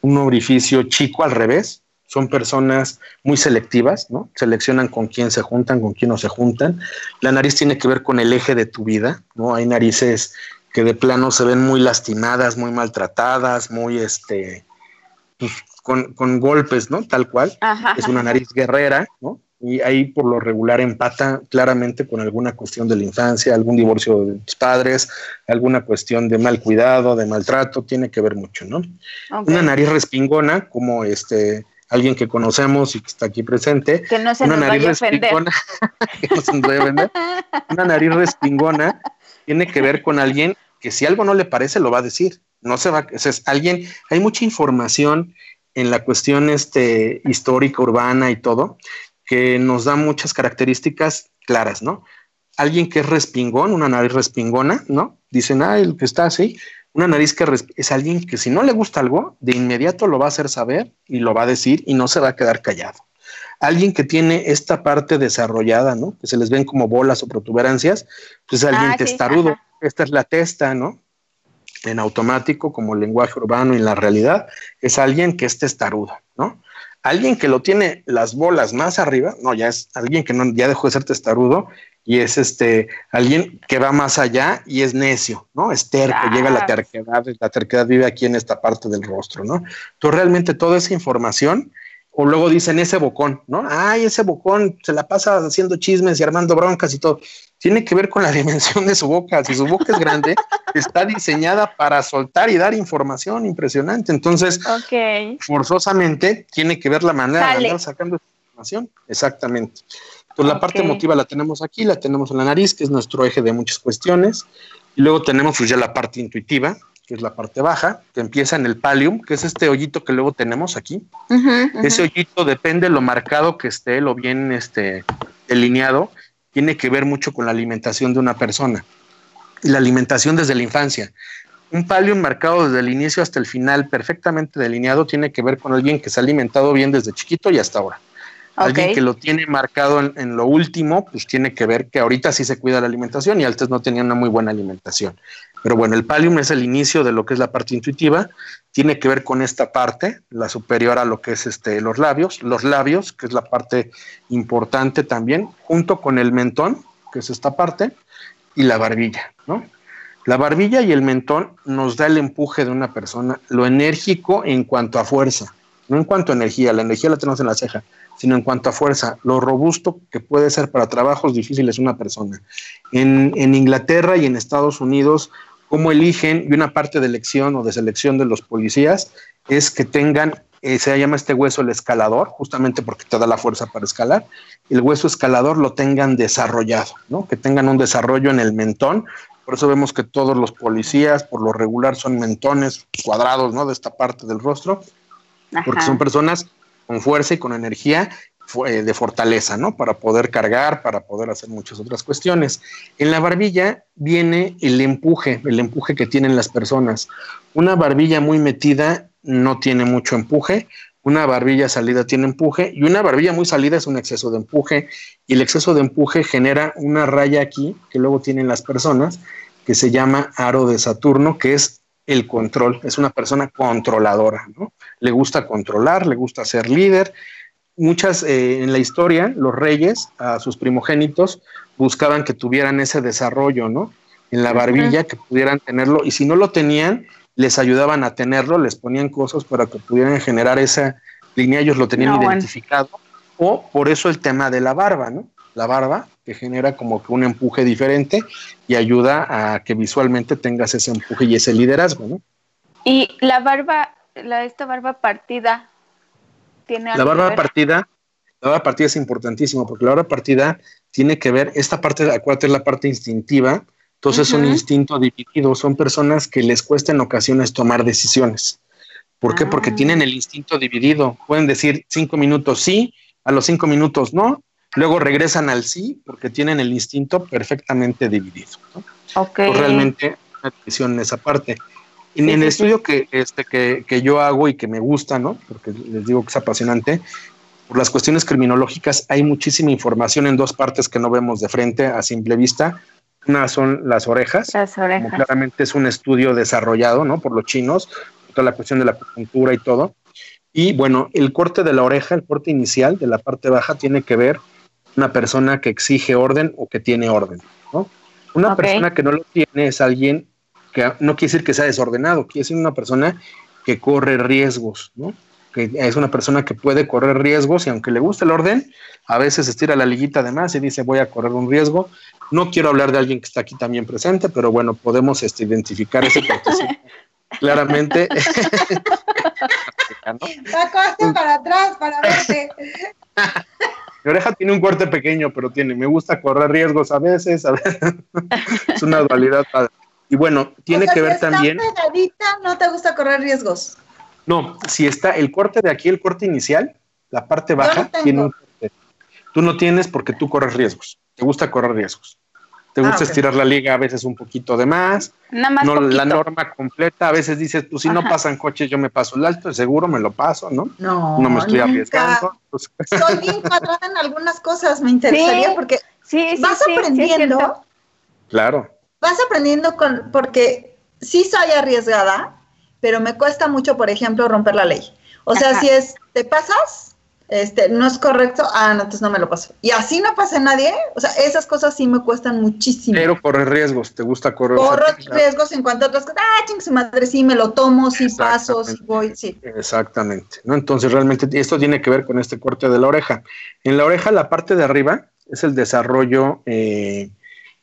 C: Un orificio chico al revés, son personas muy selectivas, ¿no? Seleccionan con quién se juntan, con quién no se juntan. La nariz tiene que ver con el eje de tu vida, ¿no? Hay narices que de plano se ven muy lastimadas, muy maltratadas, muy este, pues, con, golpes, ¿no? Tal cual. Es una nariz guerrera, ¿no? Y ahí por lo regular empata claramente con alguna cuestión de la infancia, algún divorcio de tus padres, alguna cuestión de mal cuidado, de maltrato, tiene que ver mucho, ¿no? Una nariz respingona, como este alguien que conocemos y que está aquí presente.
A: Que no se una nariz respingona, [laughs]
C: que no se Una nariz respingona tiene que ver con alguien que si algo no le parece lo va a decir. No se va, es alguien, hay mucha información en la cuestión este, histórica, urbana y todo, que nos da muchas características claras, ¿no? Alguien que es respingón, una nariz respingona, ¿no? Dicen, ah, el que está así, una nariz que es alguien que si no le gusta algo, de inmediato lo va a hacer saber y lo va a decir y no se va a quedar callado. Alguien que tiene esta parte desarrollada, ¿no? Que se les ven como bolas o protuberancias, pues alguien ah, testarudo. Esta es la testa, ¿no? en automático como lenguaje urbano y en la realidad es alguien que es testarudo, ¿no? Alguien que lo tiene las bolas más arriba, no, ya es alguien que no, ya dejó de ser testarudo y es este alguien que va más allá y es necio, ¿no? Es terco, llega a la terquedad, la terquedad vive aquí en esta parte del rostro, ¿no? Entonces realmente toda esa información o luego dicen ese bocón, ¿no? Ay, ese bocón se la pasa haciendo chismes y armando broncas y todo. Tiene que ver con la [laughs] dimensión de su boca. Si su boca es grande, está diseñada para soltar y dar información impresionante. Entonces, forzosamente tiene que ver la manera de andar sacando información. Exactamente. Entonces, la parte emotiva la tenemos aquí, la tenemos en la nariz, que es nuestro eje de muchas cuestiones. Y luego tenemos pues, ya la parte intuitiva, que es la parte baja, que empieza en el pallium, que es este hoyito que luego tenemos aquí. Ese hoyito depende lo marcado que esté, lo bien este, delineado, tiene que ver mucho con la alimentación de una persona. Y la alimentación desde la infancia. Un pallium marcado desde el inicio hasta el final, perfectamente delineado, tiene que ver con alguien que se ha alimentado bien desde chiquito y hasta ahora. Alguien que lo tiene marcado en, lo último, pues tiene que ver que ahorita sí se cuida la alimentación y antes no tenía una muy buena alimentación. Pero bueno, el pallium es el inicio de lo que es la parte intuitiva, tiene que ver con esta parte, la superior a lo que es este, los labios, los labios, que es la parte importante también, junto con el mentón, que es esta parte, y la barbilla, ¿no? La barbilla y el mentón nos da el empuje de una persona, lo enérgico en cuanto a fuerza, no en cuanto a energía, la energía la tenemos en la ceja, sino en cuanto a fuerza, lo robusto que puede ser para trabajos difíciles una persona. En, en Inglaterra y en Estados Unidos cómo eligen, y una parte de elección o de selección de los policías es que tengan, eh, se llama este hueso el escalador, justamente porque te da la fuerza para escalar, el hueso escalador lo tengan desarrollado, ¿no? que tengan un desarrollo en el mentón. Por eso vemos que todos los policías, por lo regular, son mentones cuadrados ¿no? de esta parte del rostro, porque son personas con fuerza y con energía de fortaleza, ¿no? Para poder cargar, para poder hacer muchas otras cuestiones. En la barbilla viene el empuje, el empuje que tienen las personas. Una barbilla muy metida no tiene mucho empuje, una barbilla salida tiene empuje y una barbilla muy salida es un exceso de empuje y el exceso de empuje genera una raya aquí que luego tienen las personas que se llama aro de Saturno, que es el control, es una persona controladora, ¿no? Le gusta controlar, le gusta ser líder. Muchas eh, en la historia, los reyes a sus primogénitos buscaban que tuvieran ese desarrollo, ¿no? En la barbilla, que pudieran tenerlo, y si no lo tenían, les ayudaban a tenerlo, les ponían cosas para que pudieran generar esa línea, ellos lo tenían identificado, o por eso el tema de la barba, ¿no? La barba que genera como que un empuje diferente y ayuda a que visualmente tengas ese empuje y ese liderazgo, ¿no?
A: Y la barba, la esta barba partida, tiene
C: La barba partida, la barba partida es importantísimo porque la barba partida tiene que ver, esta parte, acuérdate, es la parte instintiva, entonces, es un instinto dividido, son personas que les cuesta en ocasiones tomar decisiones. ¿Por qué? Porque ah. tienen el instinto dividido. Pueden decir cinco minutos sí, a los cinco minutos no, luego regresan al sí porque tienen el instinto perfectamente dividido.
A: Okay.
C: realmente una decisión en esa parte. En el estudio que, este, que, que, yo hago y que me gusta, ¿no? porque les digo que es apasionante, por las cuestiones criminológicas hay muchísima información en dos partes que no vemos de frente a simple vista una son las orejas.
A: Las orejas.
C: claramente es un estudio desarrollado, ¿no? Por los chinos, toda la cuestión de la acupuntura y todo. Y bueno, el corte de la oreja, el corte inicial de la parte baja, tiene que ver una persona que exige orden o que tiene orden, ¿no? Una persona que no lo tiene es alguien que no quiere decir que sea desordenado, quiere decir una persona que corre riesgos, ¿no? Que es una persona que puede correr riesgos y aunque le guste el orden, a veces estira la liguita de más y dice voy a correr un riesgo, no quiero hablar de alguien que está aquí también presente, pero bueno, podemos este, identificar ese participo [laughs] claramente. [laughs]
B: ¿no? para atrás para verte.
C: Mi oreja tiene un corte pequeño, pero tiene, me gusta correr riesgos a veces, a veces. [laughs] es una dualidad. Y bueno, tiene que ver también.
B: Pegadita, no te gusta correr riesgos.
C: No, si está el corte de aquí, el corte inicial, la parte baja, tiene un corte. Tú no tienes porque tú corres riesgos te gusta correr riesgos. Te gusta ah, estirar la liga a veces un poquito de más.
A: Nada más
C: no la norma completa. A veces dices, pues si no pasan coches, yo me paso el alto, seguro me lo paso, ¿no?
B: No.
C: No me estoy arriesgando.
B: Soy bien [laughs] cuadrada en algunas cosas, me interesaría porque
A: sí,
B: vas aprendiendo.
C: claro.
B: Vas aprendiendo con, porque sí soy arriesgada, pero me cuesta mucho, por ejemplo, romper la ley. O sea, si es, te pasas, este, no es correcto, ah, no, entonces no me lo paso. Y así no pasa nadie, o sea, esas cosas sí me cuestan muchísimo.
C: Pero correr riesgos, ¿te gusta correr?
B: Corro riesgos en cuanto a otras cosas, ah, ching, su madre, sí, me lo tomo, sí paso, sí voy, sí.
C: Exactamente, ¿no? Entonces realmente esto tiene que ver con este corte de la oreja. En la oreja, la parte de arriba es el desarrollo eh,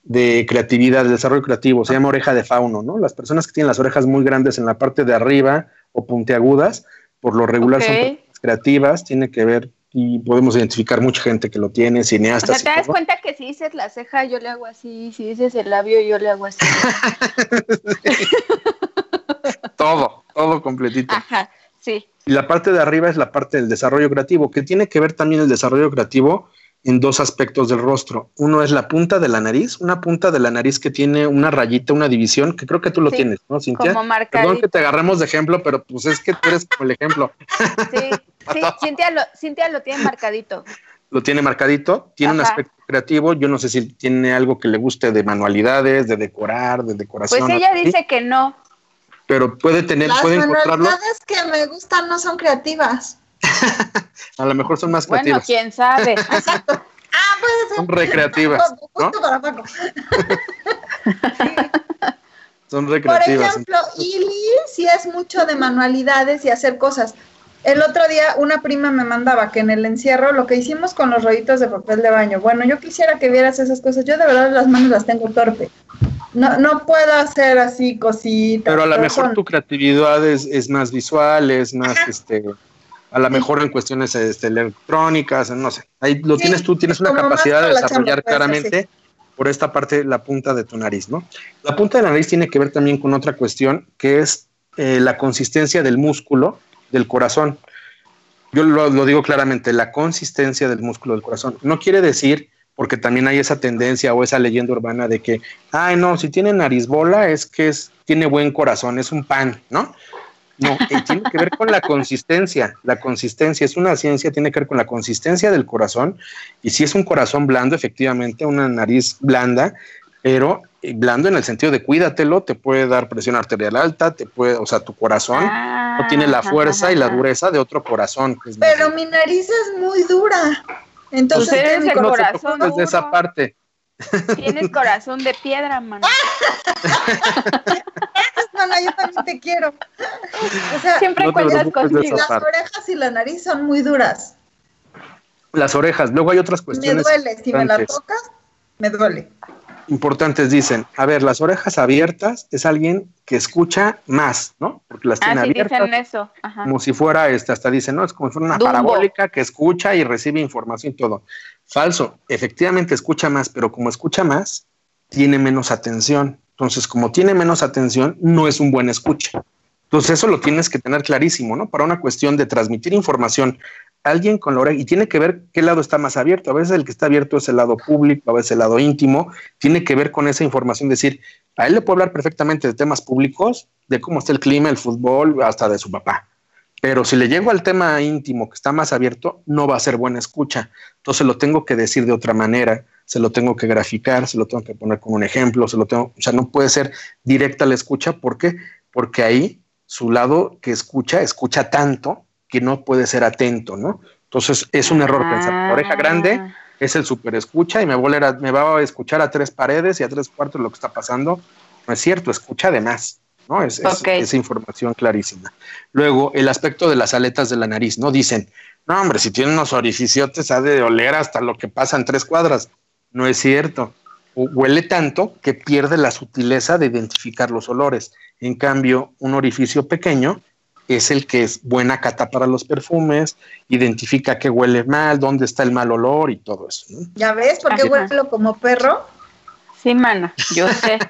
C: de creatividad, el desarrollo creativo, se llama oreja de fauno, ¿no? Las personas que tienen las orejas muy grandes en la parte de arriba o puntiagudas, por lo regular son creativas, tiene que ver y podemos identificar mucha gente que lo tiene, cineastas.
A: O sea, te das cuenta que si dices la ceja, yo le hago así, si dices el labio, yo le hago así. [laughs]
C: todo, todo completito.
A: Ajá, sí.
C: Y la parte de arriba es la parte del desarrollo creativo, que tiene que ver también el desarrollo creativo en dos aspectos del rostro. Uno es la punta de la nariz, una punta de la nariz que tiene una rayita, una división, que creo que tú lo tienes, ¿no, Cintia?
A: Como
C: Perdón que te agarremos de ejemplo, pero pues es que tú eres como el ejemplo.
A: Sí, sí, [laughs] Cintia lo, Cintia lo tiene marcadito.
C: Lo tiene marcadito, tiene un aspecto creativo, yo no sé si tiene algo que le guste de manualidades, de decorar, de decoración.
A: Pues ella dice que no.
C: Pero puede tener,
B: Las
C: puede encontrarlo.
B: Las manualidades que me gustan no son creativas. [laughs]
C: a lo mejor son más creativas.
A: Bueno, quién sabe.
B: Exacto. [laughs] Ah, puede ser.
C: Son recreativas. ¿no?
B: para Paco. [laughs]
C: Son recreativas.
B: Por ejemplo, Ili sí es mucho de manualidades y hacer cosas. El otro día una prima me mandaba que en el encierro lo que hicimos con los rollitos de papel de baño. Bueno, yo quisiera que vieras esas cosas. Yo de verdad las manos las tengo torpe. No, no puedo hacer así cositas.
C: Pero a lo mejor tu creatividad es, es, más visual, es más, este, a lo mejor en cuestiones este, electrónicas, no sé. Ahí lo tienes tú, tienes una capacidad de desarrollar claramente por esta parte la punta de tu nariz, ¿no? La punta de la nariz tiene que ver también con otra cuestión que es eh, la consistencia del músculo del corazón. yo lo, lo digo claramente, la consistencia del músculo del corazón. No quiere decir porque también hay esa tendencia o esa leyenda urbana de que, ay, no, si tiene nariz bola es que es, tiene buen corazón, es un pan, ¿no? No, eh, tiene que ver con la consistencia. La consistencia es una ciencia, tiene que ver con la consistencia del corazón. Y si es un corazón blando, efectivamente, una nariz blanda, pero eh, blando en el sentido de cuídatelo, te puede dar presión arterial alta, te puede, o sea, tu corazón no tiene la
A: Ah,
C: fuerza y la dureza de otro corazón. que es
B: Pero mi nariz es muy dura. Entonces,
A: Pues eres
B: mi
A: el
C: no
A: corazón
C: preocupes de
A: duro.
C: esa parte.
A: Tienes corazón de piedra, mano. [laughs]
B: Yo también te quiero. O sea,
A: Siempre
C: No
A: cuentas conmigo.
B: las orejas y la nariz son muy duras.
C: Las orejas. Luego hay otras
B: Me
C: cuestiones
B: duele. Si me la
C: importantes.
B: tocas, me duele.
C: importantes. Dicen, a ver, las orejas abiertas es alguien que escucha más, ¿no? Porque las tiene
A: Ah, sí
C: abiertas.
A: dicen eso. Ajá.
C: como si fuera, este, hasta dicen, no, es como si fuera una
A: Dumbo.
C: parabólica que escucha y recibe información y todo. Falso, efectivamente escucha más, pero como escucha más, tiene menos atención. Entonces, como tiene menos atención, no es un buen escucha. Entonces, eso lo tienes que tener clarísimo, ¿no? Para una cuestión de transmitir información a alguien con la oreja, y tiene que ver qué lado está más abierto. A veces el que está abierto es el lado público, a veces el lado íntimo, tiene que ver con esa información, decir, a él le puedo hablar perfectamente de temas públicos, de cómo está el clima, el fútbol, hasta de su papá. Pero si le llego al tema íntimo que está más abierto, no va a ser buena escucha. Entonces lo tengo que decir de otra manera, se lo tengo que graficar, se lo tengo que poner con un ejemplo, se lo tengo, o sea, no puede ser directa la escucha, ¿por qué? Porque ahí su lado que escucha, escucha tanto que no puede ser atento, ¿no? Entonces es un error pensar, la oreja grande
A: Ah.
C: es el super escucha y me va, a a- me va a escuchar a tres paredes y a tres cuartos lo que está pasando. No es cierto, escucha de más, ¿no? Es, es-
A: Ok.
C: es información clarísima. Luego, el aspecto de las aletas de la nariz, ¿no? Dicen, no, hombre, si tiene unos orificiotes ha de oler hasta lo que pasa en tres cuadras. No es cierto. Hu- Huele tanto que pierde la sutileza de identificar los olores. En cambio, un orificio pequeño es el que es buena cata para los perfumes, identifica qué huele mal, dónde está el mal olor y todo eso. ¿no?
B: ¿Ya ves por qué huelo como perro?
A: Sí, mana, yo sé. [laughs]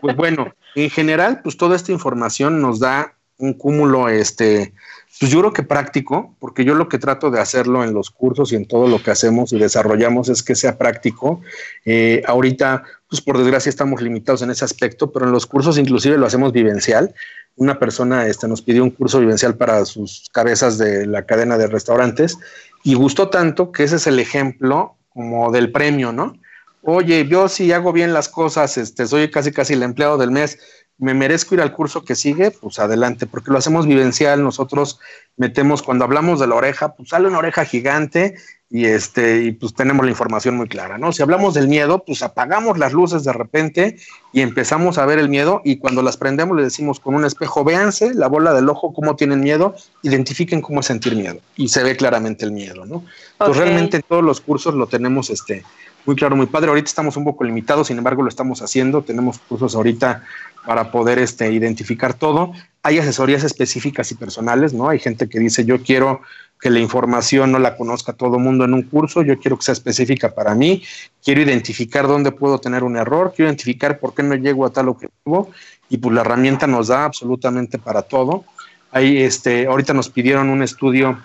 C: Pues bueno, en general, pues toda esta información nos da un cúmulo, este, pues yo creo que práctico, porque yo lo que trato de hacerlo en los cursos y en todo lo que hacemos y desarrollamos es que sea práctico. Eh, ahorita, pues por desgracia estamos limitados en ese aspecto, pero en los cursos inclusive lo hacemos vivencial. Una persona este, nos pidió un curso vivencial para sus cabezas de la cadena de restaurantes y gustó tanto que ese es el ejemplo como del premio, ¿no? Oye, yo si hago bien las cosas, este, soy casi casi el empleado del mes, me merezco ir al curso que sigue, pues adelante, porque lo hacemos vivencial, nosotros metemos, cuando hablamos de la oreja, pues sale una oreja gigante y este, y pues tenemos la información muy clara, ¿no? Si hablamos del miedo, pues apagamos las luces de repente y empezamos a ver el miedo y cuando las prendemos le decimos con un espejo, véanse la bola del ojo, cómo tienen miedo, identifiquen cómo es sentir miedo y se ve claramente el miedo, ¿no? Pues
A: Ok.
C: realmente en todos los cursos lo tenemos este, muy claro, muy padre. Ahorita estamos un poco limitados, sin embargo lo estamos haciendo. Tenemos cursos ahorita para poder este, identificar todo. Hay asesorías específicas y personales, ¿no? Hay gente que dice, yo quiero que la información no la conozca todo el mundo en un curso, yo quiero que sea específica para mí, quiero identificar dónde puedo tener un error, quiero identificar por qué no llego a tal objetivo y pues la herramienta nos da absolutamente para todo. Ahí, este, ahorita nos pidieron un estudio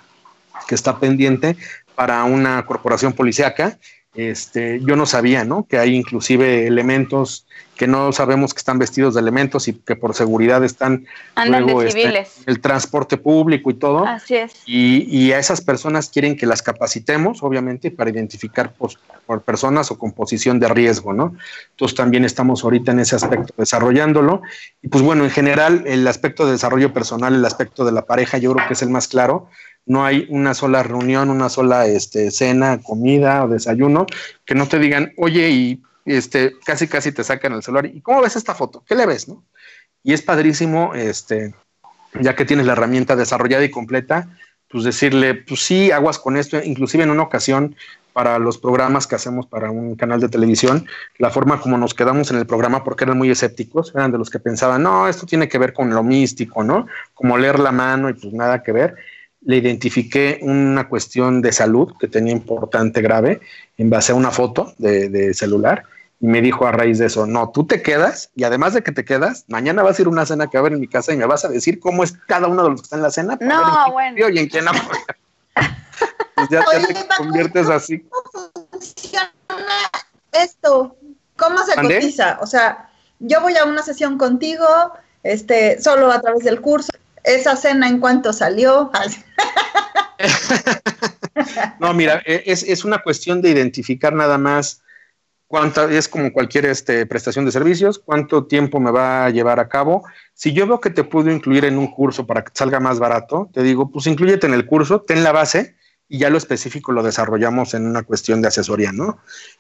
C: que está pendiente para una corporación policíaca. Este, yo no sabía, ¿no? Que hay inclusive elementos que no sabemos que están vestidos de elementos y que por seguridad están
A: Andan
C: luego,
A: de
C: este, el transporte público y todo.
A: Así es.
C: Y, y a esas personas quieren que las capacitemos, obviamente, para identificar pues, por personas o con posición de riesgo, ¿no? Entonces también estamos ahorita en ese aspecto desarrollándolo. Y pues bueno, en general, el aspecto de desarrollo personal, el aspecto de la pareja, yo creo que es el más claro. No hay una sola reunión, una sola este, cena, comida o desayuno que no te digan, oye, y este, casi casi te sacan el celular. ¿Y cómo ves esta foto? ¿Qué le ves, no? Y es padrísimo, este, ya que tienes la herramienta desarrollada y completa, pues decirle, pues sí, aguas con esto. Inclusive en una ocasión, para los programas que hacemos para un canal de televisión, la forma como nos quedamos en el programa, porque eran muy escépticos, eran de los que pensaban, no, esto tiene que ver con lo místico, ¿no? Como leer la mano y pues nada que ver. Le identifiqué una cuestión de salud que tenía importante, grave, en base a una foto de, de celular y me dijo a raíz de eso, no, tú te quedas y además de que te quedas, mañana vas a ir a una cena que va a haber en mi casa y me vas a decir cómo es cada uno de los que está en la cena. para
A: No,
C: ver en quién
A: bueno.
C: confío Y en quién [laughs] pues ya
B: Oye,
C: te conviertes así.
B: ¿Cómo funciona esto? ¿Cómo se cotiza? O sea, yo voy a una sesión contigo, este, solo a través del curso. Esa cena en cuánto salió. [laughs]
C: No, mira, e- es, es una cuestión de identificar nada más cuánta, es como cualquier este, prestación de servicios, cuánto tiempo me va a llevar a cabo. Si yo veo que te puedo incluir en un curso para que salga más barato, te digo, pues incluyete en el curso, ten la base y ya lo específico lo desarrollamos en una cuestión de asesoría, ¿no?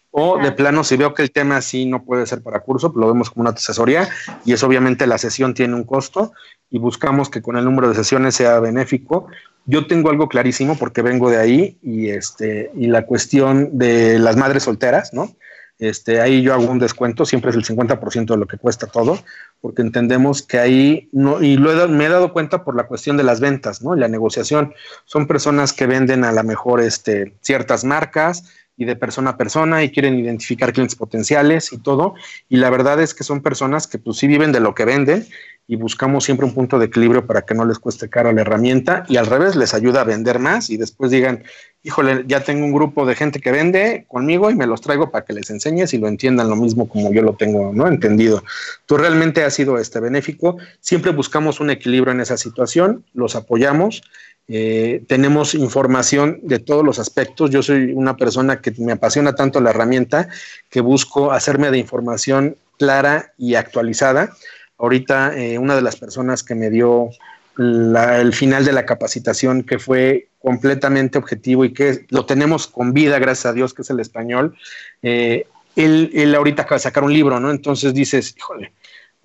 C: O de plano, si veo que el tema sí no puede ser para curso, pues lo vemos como una asesoría y es obviamente la sesión tiene un costo y buscamos que con el número de sesiones sea benéfico. Yo tengo algo clarísimo porque vengo de ahí y este y la cuestión de las madres solteras, ¿no? Este, ahí yo hago un descuento, siempre es el 50% de lo que cuesta todo, porque entendemos que ahí no, y lo he me he dado cuenta por la cuestión de las ventas, ¿no? La negociación. Son personas que venden a lo mejor este, ciertas marcas y de persona a persona y quieren identificar clientes potenciales y todo. Y la verdad es que son personas que pues sí viven de lo que venden y buscamos siempre un punto de equilibrio para que no les cueste caro la herramienta y al revés les ayuda a vender más y después digan, híjole, ya tengo un grupo de gente que vende conmigo y me los traigo para que les enseñes y lo entiendan lo mismo como yo lo tengo, ¿no? Entendido. Tú realmente has sido este benéfico. Siempre buscamos un equilibrio en esa situación, los apoyamos. Eh, tenemos información de todos los aspectos. Yo soy una persona que me apasiona tanto la herramienta que busco hacerme de información clara y actualizada. Ahorita eh, una de las personas que me dio el final de la capacitación que fue completamente objetivo y que lo tenemos con vida, gracias a Dios, que es el español. eh, él, él ahorita acaba de sacar un libro, ¿no? Entonces dices, híjole,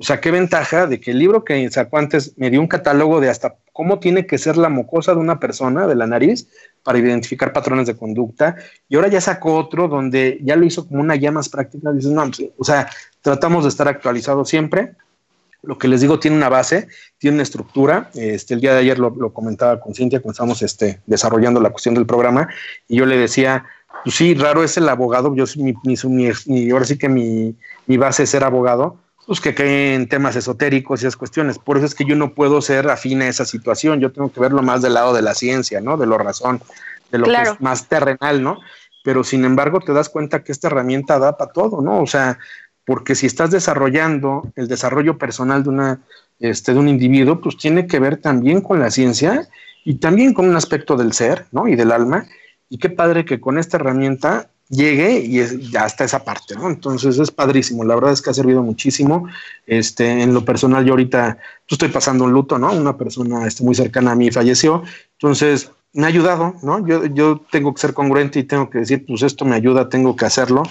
C: o sea, qué ventaja de que el libro que sacó antes me dio un catálogo de hasta cómo tiene que ser la mucosa de una persona, de la nariz, para identificar patrones de conducta. Y ahora ya sacó otro donde ya lo hizo como una guía más práctica. Dices, no, pues, o sea, tratamos de estar actualizados siempre. Lo que les digo tiene una base, tiene una estructura. Este, el día de ayer lo, comentaba con Cintia cuando estábamos este, desarrollando la cuestión del programa y yo le decía, pues sí, raro es el abogado. Yo mi, mi, mi, ahora sí que mi base es ser abogado, pues que cae en temas esotéricos y esas cuestiones. Por eso es que yo no puedo ser afín a esa situación. Yo tengo que verlo más del lado de la ciencia, ¿no? De lo razón, de lo
A: Claro.
C: que es más terrenal, ¿no? Pero sin embargo te das cuenta que esta herramienta da para todo, ¿no? O sea, porque si estás desarrollando el desarrollo personal de una este, de un individuo, pues tiene que ver también con la ciencia y también con un aspecto del ser, ¿no? Y del alma. Y qué padre que con esta herramienta llegue y es, ya está esa parte, ¿no? Entonces es padrísimo, la verdad es que ha servido muchísimo. Este, en lo personal, yo ahorita yo estoy pasando un luto, ¿no? Una persona este, muy cercana a mí falleció, entonces me ha ayudado, ¿no? Yo, yo tengo que ser congruente y tengo que decir, pues esto me ayuda, tengo que hacerlo.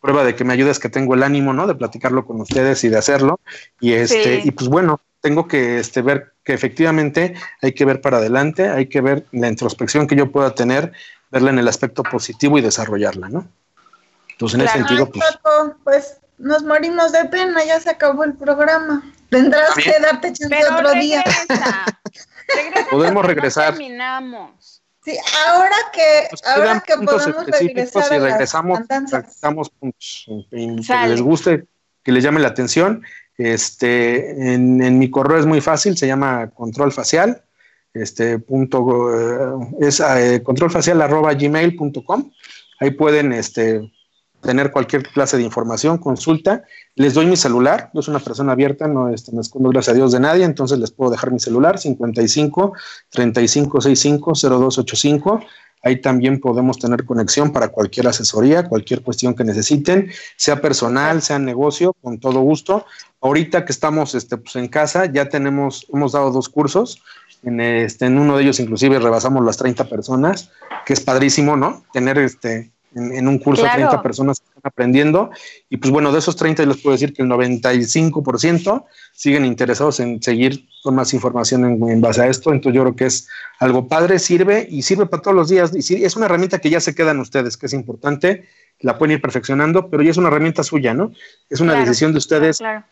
C: Prueba de que me ayuda es que tengo el ánimo, ¿no? De platicarlo con ustedes y de hacerlo. Y este,
A: Sí.
C: y pues bueno, tengo que este, ver que efectivamente hay que ver para adelante, hay que ver la introspección que yo pueda tener, verla en el aspecto positivo y desarrollarla, ¿no? Entonces, en ese
A: Claro.
C: sentido,
B: Ay,
C: pues,
B: Paco, pues nos morimos de pena, ya se acabó el programa. Tendrás
C: bien.
B: que darte chance
A: Pero
B: otro día.
A: regresa. [laughs]
C: Podemos regresar.
A: No terminamos.
B: Sí, ahora que,
C: nos
B: ahora que podemos regresar las
C: regresamos, regresamos puntos que les guste, que les llame la atención. Este, en, en mi correo es muy fácil, se llama control facial, este punto, eh, es eh, controlfacial arroba gmail.com. Ahí pueden este, tener cualquier clase de información, consulta. Les doy mi celular, yo soy una persona abierta, no este, me escondo gracias a Dios de nadie, entonces les puedo dejar mi celular 55 35 65 0285. Ahí también podemos tener conexión para cualquier asesoría, cualquier cuestión que necesiten, sea personal, sea negocio, con todo gusto. Ahorita que estamos este, pues, en casa, ya tenemos, hemos dado dos cursos. En, este, en uno de ellos, inclusive, rebasamos las 30 personas, que es padrísimo, ¿no? Tener este, en, en un curso
A: Claro.
C: 30 personas que están aprendiendo. Y pues bueno, de esos 30 les puedo decir que el 95% siguen interesados en seguir con más información en, en base a esto. Entonces yo creo que es algo padre, sirve y sirve para todos los días. Y sí, es una herramienta que ya se quedan ustedes, que es importante. La pueden ir perfeccionando, pero ya es una herramienta suya, ¿no? Es una
A: Claro,
C: decisión de ustedes.
A: Claro.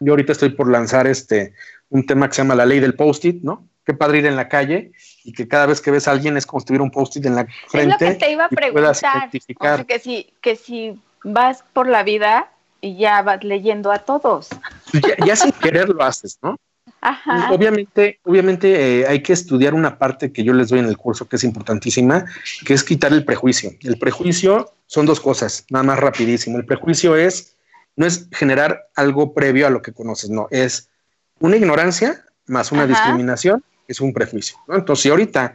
C: Yo ahorita estoy por lanzar este un tema que se llama la ley del post-it, ¿no? Qué padre ir en la calle y que cada vez que ves a alguien es como si tuviera un post-it en la
A: Es
C: frente.
A: lo que te iba a
C: y puedas
A: preguntar. O
C: identificar.
A: sea, que si, que si vas por la vida y ya vas leyendo a todos.
C: Ya, ya sin querer lo haces, ¿no?
A: Ajá.
C: Obviamente, obviamente eh, hay que estudiar una parte que yo les doy en el curso que es importantísima, que es quitar el prejuicio. El prejuicio son dos cosas, nada más rapidísimo. El prejuicio es, no es generar algo previo a lo que conoces, no, es una ignorancia más una
A: Ajá.
C: discriminación, es un prejuicio. ¿no? Entonces, si ahorita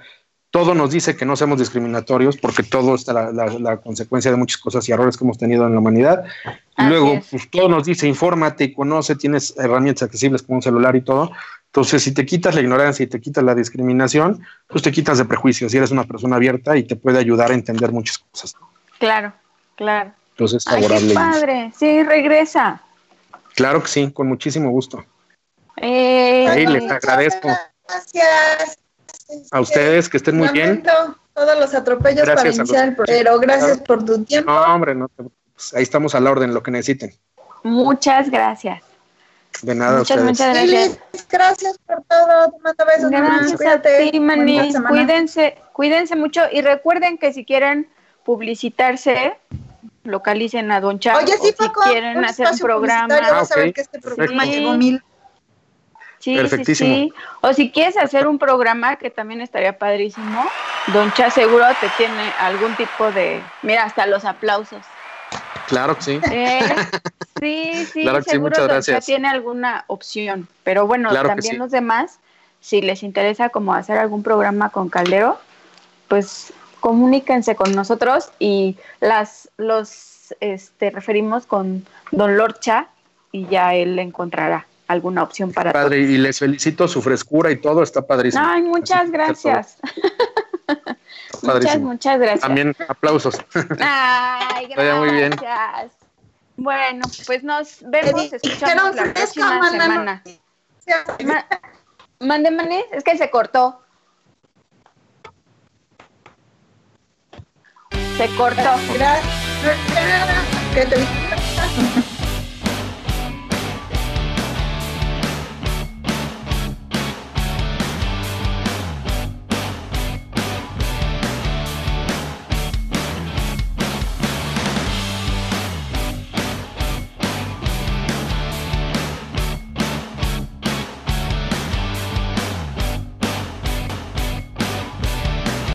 C: todo nos dice que no seamos discriminatorios, porque todo está la, la- la consecuencia de muchas cosas y errores que hemos tenido en la humanidad, y
A: Así
C: luego
A: es.
C: pues, todo nos dice, infórmate y conoce, tienes herramientas accesibles como un celular y todo. Entonces, si te quitas la ignorancia y te quitas la discriminación, pues te quitas de prejuicios y eres una persona abierta y te puede ayudar a entender muchas cosas.
A: Claro, claro.
C: Entonces,
A: Ay,
C: favorable.
A: qué padre. Sí, regresa.
C: Claro que sí, con muchísimo gusto.
A: Eh,
C: Ahí les agradezco
B: Gracias.
C: a ustedes que estén muy bien.
B: Todos los atropellos
C: Gracias
B: para iniciar el pero gracias por tu tiempo.
C: No, hombre, no te preocupes. Ahí estamos a la orden, lo que necesiten.
A: muchas gracias.
C: De nada, a
A: Muchas,
C: ustedes.
A: muchas gracias.
B: gracias por todo. Te mando besos.
A: Gracias a ti,
B: semana.
A: Cuídense, cuídense mucho y recuerden que si quieren publicitarse, localicen a Don Chavo.
B: Oye,
A: o
B: sí,
A: si
B: Paco,
A: quieren
B: un
A: hacer un programa.
C: Ah,
B: Vas a ver
C: ok.
B: que este programa llegó mil.
A: Sí, sí,
C: Perfectísimo.
A: sí. O si quieres hacer un programa que también estaría padrísimo, Don Cha seguro te tiene algún tipo de, mira, hasta los aplausos.
C: Claro que sí.
A: Eh, sí, [laughs] sí,
C: Claro que sí,
A: seguro
C: muchas
A: Don Cha
C: gracias.
A: tiene alguna opción. Pero bueno,
C: Claro
A: también
C: sí.
A: los demás, si les interesa como hacer algún programa con Caldero, pues comuníquense con nosotros y las los este referimos con Don Lorcha y ya él encontrará alguna opción para
C: Padre, y les felicito su frescura y todo, está padrísimo.
A: Ay, muchas
C: Así
A: gracias. Muchas, muchas gracias.
C: También aplausos.
A: Ay, [laughs]
C: vaya muy bien.
A: gracias. Bueno, pues nos vemos, escuchamos la próxima
B: mana,
A: semana. Ma- mande, mande, es que se cortó. Se cortó.
B: Gracias.